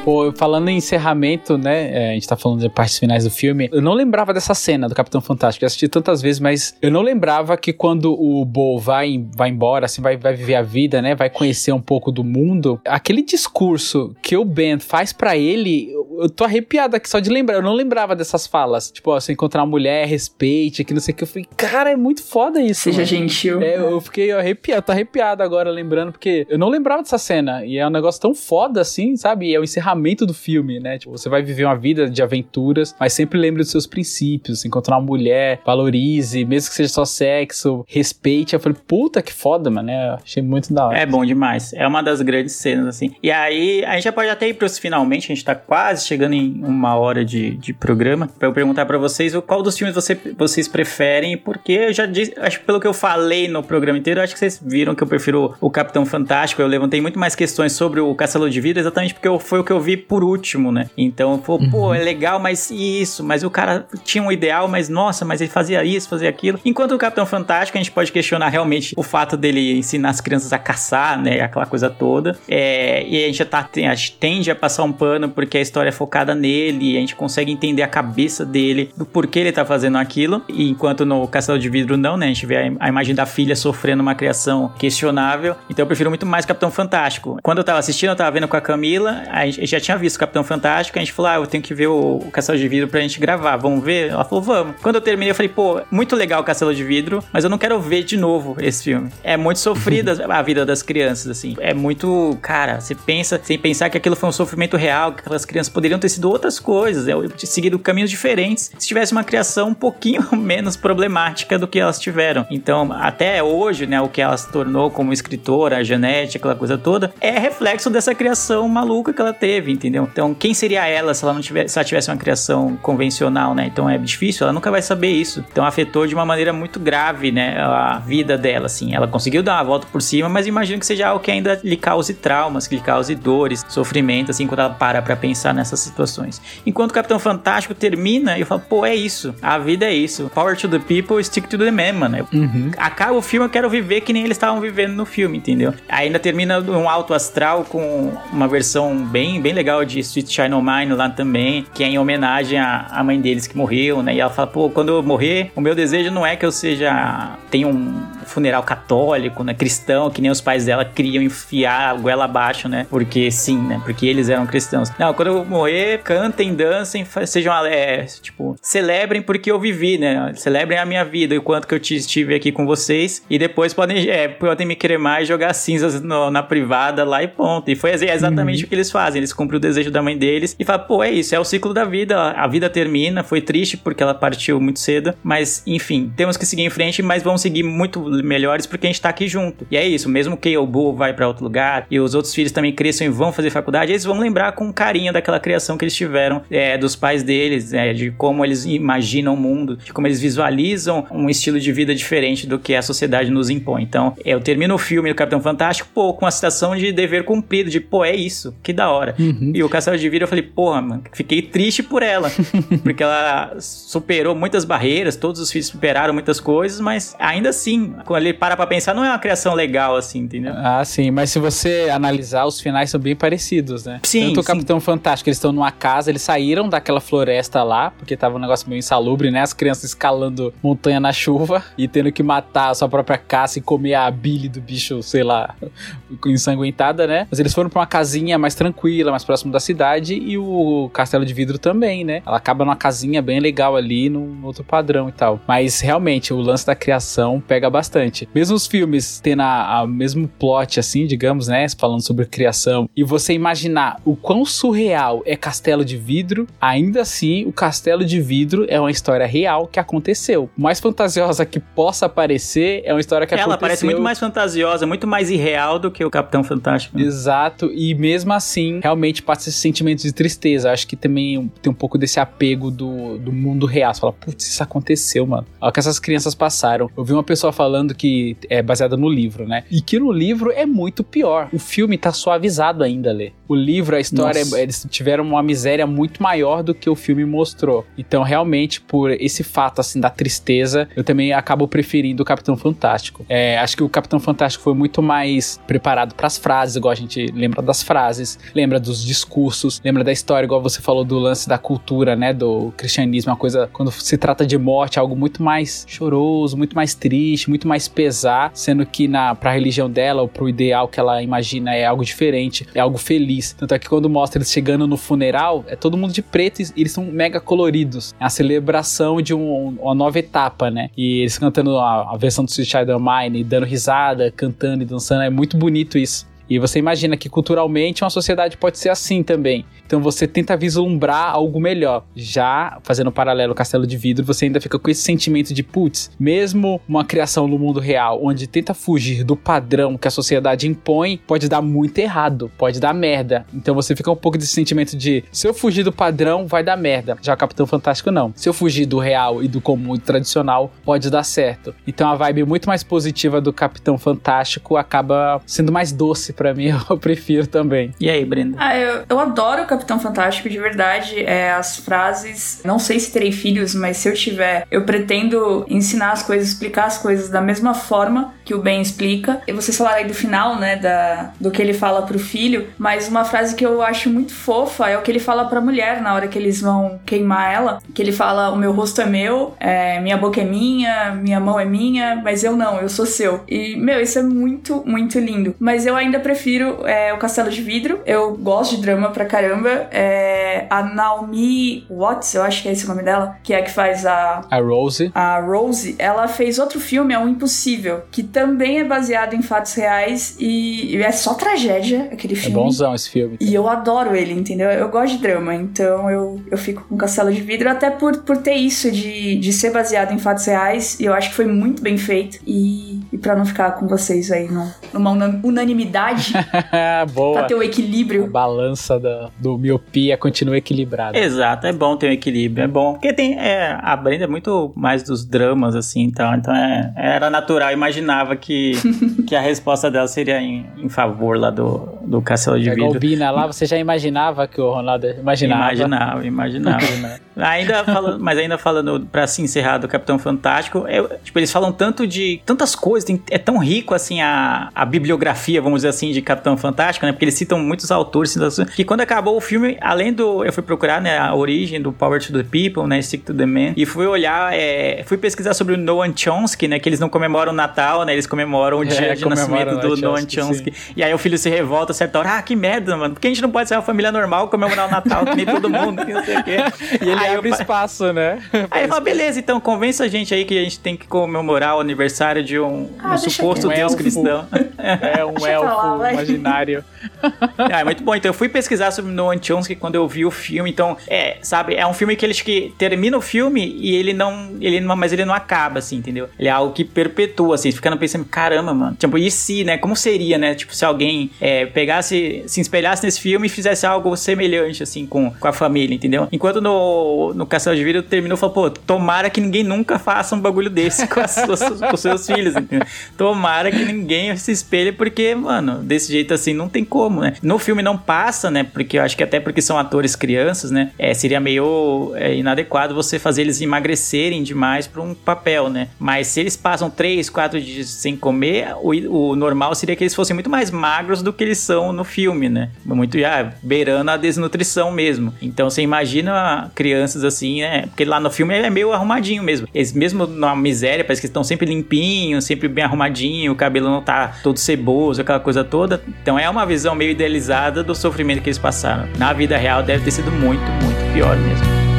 Pô, falando em encerramento, né? é, a gente tá falando de partes finais do filme. Eu não lembrava dessa cena do Capitão Fantástico. Eu assisti tantas vezes, mas eu não lembrava que quando o Bo vai, vai embora, assim, vai, vai viver a vida, né? Vai conhecer um pouco do mundo. Aquele discurso que o Ben faz pra ele, eu tô arrepiado aqui só de lembrar. Eu não lembrava dessas falas. Tipo, ó, você encontrar uma mulher, respeite, que não sei o que. Eu falei, cara, é muito foda isso. Seja mano. gentil. É, eu fiquei arrepiado, tô arrepiado agora lembrando, porque eu não lembrava dessa cena. E é um negócio tão foda assim, sabe? E é o encerramento do filme, né? Tipo, você vai viver uma vida de aventuras, mas sempre lembre dos seus princípios. Encontrar uma mulher, valorize, mesmo que seja só sexo, respeite. Eu falei, puta que foda, mano. É, achei muito da hora. É bom demais. É uma das grandes cenas, assim. E aí, a gente já pode até ir pros finalmente, a gente tá quase chegando em uma hora de, de programa, pra eu perguntar pra vocês qual dos filmes você, vocês preferem e por quê. Eu já disse, acho que pelo que eu falei no programa inteiro, acho que vocês viram que eu prefiro o Capitão Fantástico. Eu levantei muito mais questões sobre o Castelo de Vida, exatamente porque eu- foi o que eu vi por último, né? Então, pô, pô, é legal, mas isso, mas o cara tinha um ideal, mas nossa, mas ele fazia isso, fazia aquilo. Enquanto o Capitão Fantástico, a gente pode questionar realmente o fato dele ensinar as crianças a caçar, né? Aquela coisa toda. É, e a gente já tá, a gente tende a passar um pano porque a história é focada nele, e a gente consegue entender a cabeça dele, do porquê ele tá fazendo aquilo. E enquanto no Castelo de Vidro não, né? A gente vê a, a imagem da filha sofrendo uma criação questionável. Então eu prefiro muito mais Capitão Fantástico. Quando eu tava assistindo, eu tava vendo com a Camila, a gente já tinha visto o Capitão Fantástico, a gente falou, ah, eu tenho que ver o, o Castelo de Vidro pra gente gravar, vamos ver? Ela falou, vamos. Quando eu terminei, eu falei, pô, muito legal o Castelo de Vidro, mas eu não quero ver de novo esse filme. É muito sofrida (laughs) a vida das crianças, assim. É muito, cara, você pensa, sem pensar que aquilo foi um sofrimento real, que aquelas crianças poderiam ter sido outras coisas, é, seguido caminhos diferentes, se tivesse uma criação um pouquinho (laughs) menos problemática do que elas tiveram. Então, até hoje, né, o que ela se tornou como escritora, a Janete, aquela coisa toda, é reflexo dessa criação maluca que ela teve, entendeu? Então, quem seria ela se ela não tivesse, se ela tivesse uma criação convencional, né? Então é difícil, ela nunca vai saber isso. Então afetou de uma maneira muito grave, né, a vida dela, assim. Ela conseguiu dar uma volta por cima, mas imagino que seja algo que ainda lhe cause traumas, que lhe cause dores, sofrimento, assim, quando ela para pra pensar nessas situações. Enquanto o Capitão Fantástico termina, eu falo, pô, é isso. A vida é isso. Power to the people, stick to the man, mano. Acaba o filme, eu quero viver que nem eles estavam vivendo no filme, entendeu? Ainda termina um alto astral com uma versão bem, bem legal de Sweet Shine On Mine lá também, que é em homenagem à, mãe deles que morreu, né? E ela fala, pô, quando eu morrer, o meu desejo não é que eu seja... tenha um funeral católico, né? Cristão, que nem os pais dela queriam enfiar a goela abaixo, né? Porque sim, né? Porque eles eram cristãos. Não, quando eu morrer, cantem, dancem, sejam, é, tipo, celebrem porque eu vivi, né? Celebrem a minha vida, o quanto que eu estive aqui com vocês. E depois podem, é, podem me cremar e jogar cinzas no- na privada lá e ponto. E foi ex- exatamente o que eles fazem. Eles cumprem o desejo da mãe deles e falam, pô, é isso, é o ciclo da vida. A vida termina, foi triste porque ela partiu muito cedo. Mas, enfim, temos que seguir em frente, mas vamos seguir muito melhores porque a gente tá aqui junto. E é isso, mesmo que o Boo vai pra outro lugar e os outros filhos também cresçam e vão fazer faculdade, eles vão lembrar com carinho daquela criação que eles tiveram, é, dos pais deles, é, de como eles imaginam o mundo, de como eles visualizam um estilo de vida diferente do que a sociedade nos impõe. Então, eu termino o filme do Capitão Fantástico, pô, com a citação de dever cumprido, de pô, é isso, que da hora. E o Castelo de Vidro, eu falei, porra, mano, fiquei triste por ela, (laughs) porque ela superou muitas barreiras, todos os filhos superaram muitas coisas, mas ainda assim, quando ele para pra pensar, não é uma criação legal assim, entendeu? Ah, sim, mas se você analisar, os finais são bem parecidos, né? Sim, Tanto o. Capitão Fantástico, eles estão numa casa, eles saíram daquela floresta lá, porque tava um negócio meio insalubre, né? As crianças escalando montanha na chuva (laughs) e tendo que matar a sua própria caça e comer a bile do bicho, sei lá, (laughs) ensanguentada, né? Mas eles foram pra uma casinha mais tranquila, mais próximo da cidade e o Castelo de Vidro também, né? Ela acaba numa casinha bem legal ali, num outro padrão e tal. Mas realmente, o lance da criação pega bastante. Mesmo os filmes tendo a, a mesmo plot, assim, digamos, né? Falando sobre criação, e você imaginar o quão surreal é Castelo de Vidro, ainda assim, o Castelo de Vidro é uma história real que aconteceu. Mais fantasiosa que possa parecer, é uma história que Ela aconteceu. parece muito mais fantasiosa, muito mais irreal do que o Capitão Fantástico. né? Exato, e mesmo assim, realmente passa esse sentimento de tristeza. Acho que também tem um pouco desse apego do, do mundo real. Você fala, putz, isso aconteceu, mano. Olha o que essas crianças passaram. Eu vi uma pessoa falando que é baseada no livro, né? E que no livro é muito pior. O filme tá suavizado ainda, Lê. O livro, a história, Nossa. eles tiveram uma miséria muito maior do que o filme mostrou. Então, realmente, por esse fato, assim, da tristeza, eu também acabo preferindo o Capitão Fantástico. É, acho que o Capitão Fantástico foi muito mais preparado pras frases, igual a gente lembra das frases, lembra dos discursos, lembra da história, igual você falou do lance da cultura, né, do cristianismo, uma coisa, quando se trata de morte, algo muito mais choroso, muito mais triste, muito mais pesar, sendo que na pra religião dela ou pro ideal que ela imagina é algo diferente, é algo feliz. Tanto é que quando mostra eles chegando no funeral, é todo mundo de preto e eles são mega coloridos. É a celebração de um- uma nova etapa, né? E eles cantando a, a versão do O' Mine, dando risada, cantando e dançando, é muito bonito isso. E você imagina que culturalmente uma sociedade pode ser assim também. Então você tenta vislumbrar algo melhor. Já fazendo um paralelo ao Castelo de Vidro, você ainda fica com esse sentimento de putz, mesmo uma criação no mundo real onde tenta fugir do padrão que a sociedade impõe, pode dar muito errado, pode dar merda. Então você fica um pouco desse sentimento de se eu fugir do padrão, vai dar merda. Já o Capitão Fantástico não. Se eu fugir do real e do comum e tradicional, pode dar certo. Então a vibe muito mais positiva do Capitão Fantástico acaba sendo mais doce pra mim, (laughs) eu prefiro também. E aí, Brenda? Ah, eu, eu adoro o Capitão Fantástico, de verdade. É, as frases. Não sei se terei filhos, mas se eu tiver, eu pretendo ensinar as coisas, explicar as coisas da mesma forma que o Ben explica. E vocês falaram aí do final, né? Da, do que ele fala pro filho. Mas uma frase que eu acho muito fofa é o que ele fala pra mulher na hora que eles vão queimar ela. Que ele fala: O meu rosto é meu, é, minha boca é minha, minha mão é minha, mas eu não, eu sou seu. E, meu, isso é muito, muito lindo. Mas eu ainda prefiro é, o Castelo de Vidro. Eu gosto de drama pra caramba. É, a Naomi Watts, eu acho que é esse o nome dela, que é a que faz a, A Rose. a Rose, ela fez outro filme, é o Impossível, que também é baseado em fatos reais e, e é só tragédia aquele É filme. bonzão esse filme. E eu adoro ele, entendeu? Eu gosto de drama, então eu, eu fico com Castelo de Vidro, até por, por ter isso de, de ser baseado em fatos reais, e eu acho que foi muito bem feito. E, e para não ficar com vocês aí numa una- unanimidade, (laughs) Boa. pra ter o A equilíbrio. balança da, do miopia continua equilibrada. Exato, é bom ter um equilíbrio, é bom. Porque tem. É, a Brenda é muito mais dos dramas, assim, então, então é, era natural, eu imaginava que, (laughs) que a resposta dela seria em, em favor lá do, do Castelo de É Vidro. Bina lá, você já imaginava que o Ronaldo imaginava. Imaginava, imaginava. (laughs) ainda falando, mas ainda falando pra se encerrar do Capitão Fantástico, é, tipo, eles falam tanto de tantas coisas, tem- é tão rico assim a, a bibliografia, vamos dizer assim, de Capitão Fantástico, né? Porque eles citam muitos autores, citam assim, que quando acabou o filme, além do eu fui procurar, né, a origem do Power to the People, né, Stick to the Man, e fui olhar, é, fui pesquisar sobre o Noam Chomsky, né, que eles não comemoram o Natal, né? Eles comemoram o É, dia de nascimento do Noam Chomsky, Chomsky. E aí o filho se revolta certa hora, ah, que merda, mano, porque a gente não pode ser uma família normal comemorar o Natal que nem todo mundo, que não sei o quê. (laughs) E ele Aí abre o pai- espaço, né? (laughs) Aí ele fala, beleza, então convença a gente aí que a gente tem que comemorar o aniversário de um, Ah, um suposto deus Um elfo. cristão. É um Deixa imaginário. (laughs) ah, é muito bom. Então eu fui pesquisar sobre Noam Chomsky quando eu vi o filme. Então, é, sabe, é um filme que ele acho que termina o filme e ele não, ele não, mas ele não acaba assim, entendeu? Ele é algo que perpetua assim, ficando pensando, caramba, mano. Tipo, e se, né? Como seria, né? Tipo, se alguém é, pegasse, se espelhasse nesse filme e fizesse algo semelhante assim com, com a família, entendeu? Enquanto no, no Castelo de Vidro terminou, falou, pô, tomara que ninguém nunca faça um bagulho desse com, as suas, com os seus filhos, entendeu? Tomara que ninguém se espelhe, porque, mano, desse jeito assim não tem como, né? No filme não passa, né? Porque eu acho que até porque são atores crianças, né? É, seria meio é, inadequado você fazer eles emagrecerem demais pra um papel, né? Mas se eles passam três, quatro dias sem comer, o, o normal seria que eles fossem muito mais magros do que eles são no filme, né? Muito já beirando a desnutrição mesmo. Então você imagina crianças assim, né? Porque lá no filme é meio arrumadinho mesmo. Eles mesmo na miséria, parece que estão sempre limpinhos, sempre bem arrumadinho, o cabelo não tá todo ceboso, aquela coisa toda. Então é uma visão meio idealizada do sofrimento que eles passaram. Na vida real deve ter sido muito, muito pior mesmo.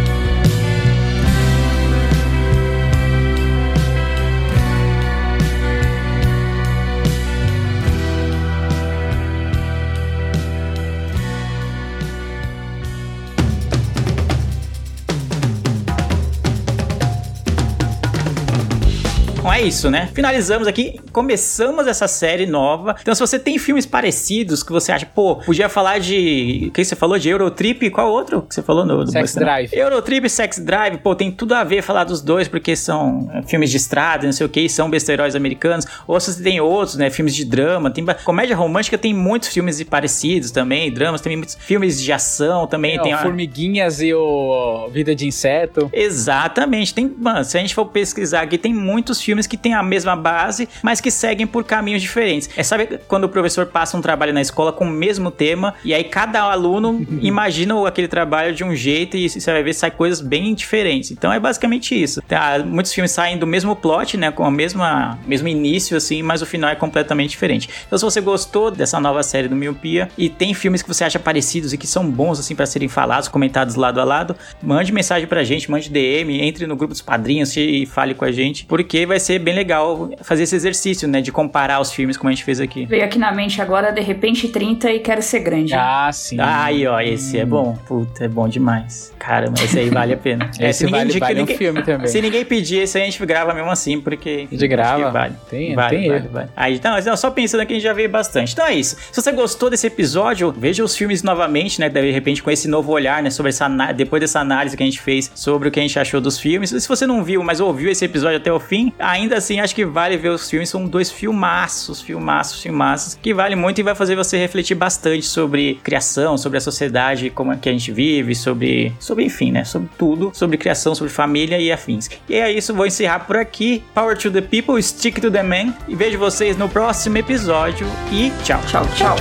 É isso, né? Finalizamos aqui, começamos essa série nova. Então, se você tem filmes parecidos que você acha, pô, podia falar de. O que você falou? De Eurotrip? Qual outro que você falou no Sex? Drive. Eurotrip e Sex Drive, pô, tem tudo a ver falar dos dois, porque são é, filmes de estrada, não sei o que, são besteiróis americanos. Ou se você tem outros, né? Filmes de drama, tem comédia romântica, tem muitos filmes parecidos também, dramas, tem muitos filmes de ação também. É, tem a- Formiguinhas e o Vida de Inseto. Exatamente. Tem, mano, se a gente for pesquisar aqui, tem muitos filmes que têm a mesma base, mas que seguem por caminhos diferentes. É sabe quando o professor passa um trabalho na escola com o mesmo tema e aí cada aluno (laughs) imagina aquele trabalho de um jeito e você vai ver sai coisas bem diferentes. Então é basicamente isso. Tá, muitos filmes saem do mesmo plot, né, com a mesma mesmo início assim, mas o final é completamente diferente. Então se você gostou dessa nova série do Miopia e tem filmes que você acha parecidos e que são bons assim para serem falados, comentados lado a lado, mande mensagem pra gente, mande DM, entre no grupo dos padrinhos e fale com a gente, porque vai ser bem legal fazer esse exercício, né, de comparar os filmes como a gente fez aqui. Veio aqui na mente agora, de repente, 30 e quero ser grande. Ah, sim. Aí, ó, esse é bom. Puta, é bom demais. Caramba, esse aí vale a pena. (laughs) É, Esse vale, vale um filme também. Se ninguém pedir, esse aí a gente grava mesmo assim, porque. Gente grava. que Vale. Tem- vale, tem vale, erro. vale. Aí, então, não, só pensando aqui, a gente já veio bastante. Então é isso. Se você gostou desse episódio, veja os filmes novamente, né? De repente, com esse novo olhar, né? Sobre essa depois dessa análise que a gente fez sobre o que a gente achou dos filmes. Se você não viu, mas ouviu esse episódio até o fim, ainda assim acho que vale ver os filmes. São dois filmaços, filmaços, filmaços, que vale muito e vai fazer você refletir bastante sobre criação, sobre a sociedade, como é que a gente vive, sobre, sobre enfim, né? Sobre tudo, sobre criação, sobre família e afins. E é isso, vou encerrar por aqui. Power to the people, stick to the man. E vejo vocês no próximo episódio. E tchau. Tchau, tchau.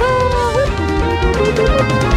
Thank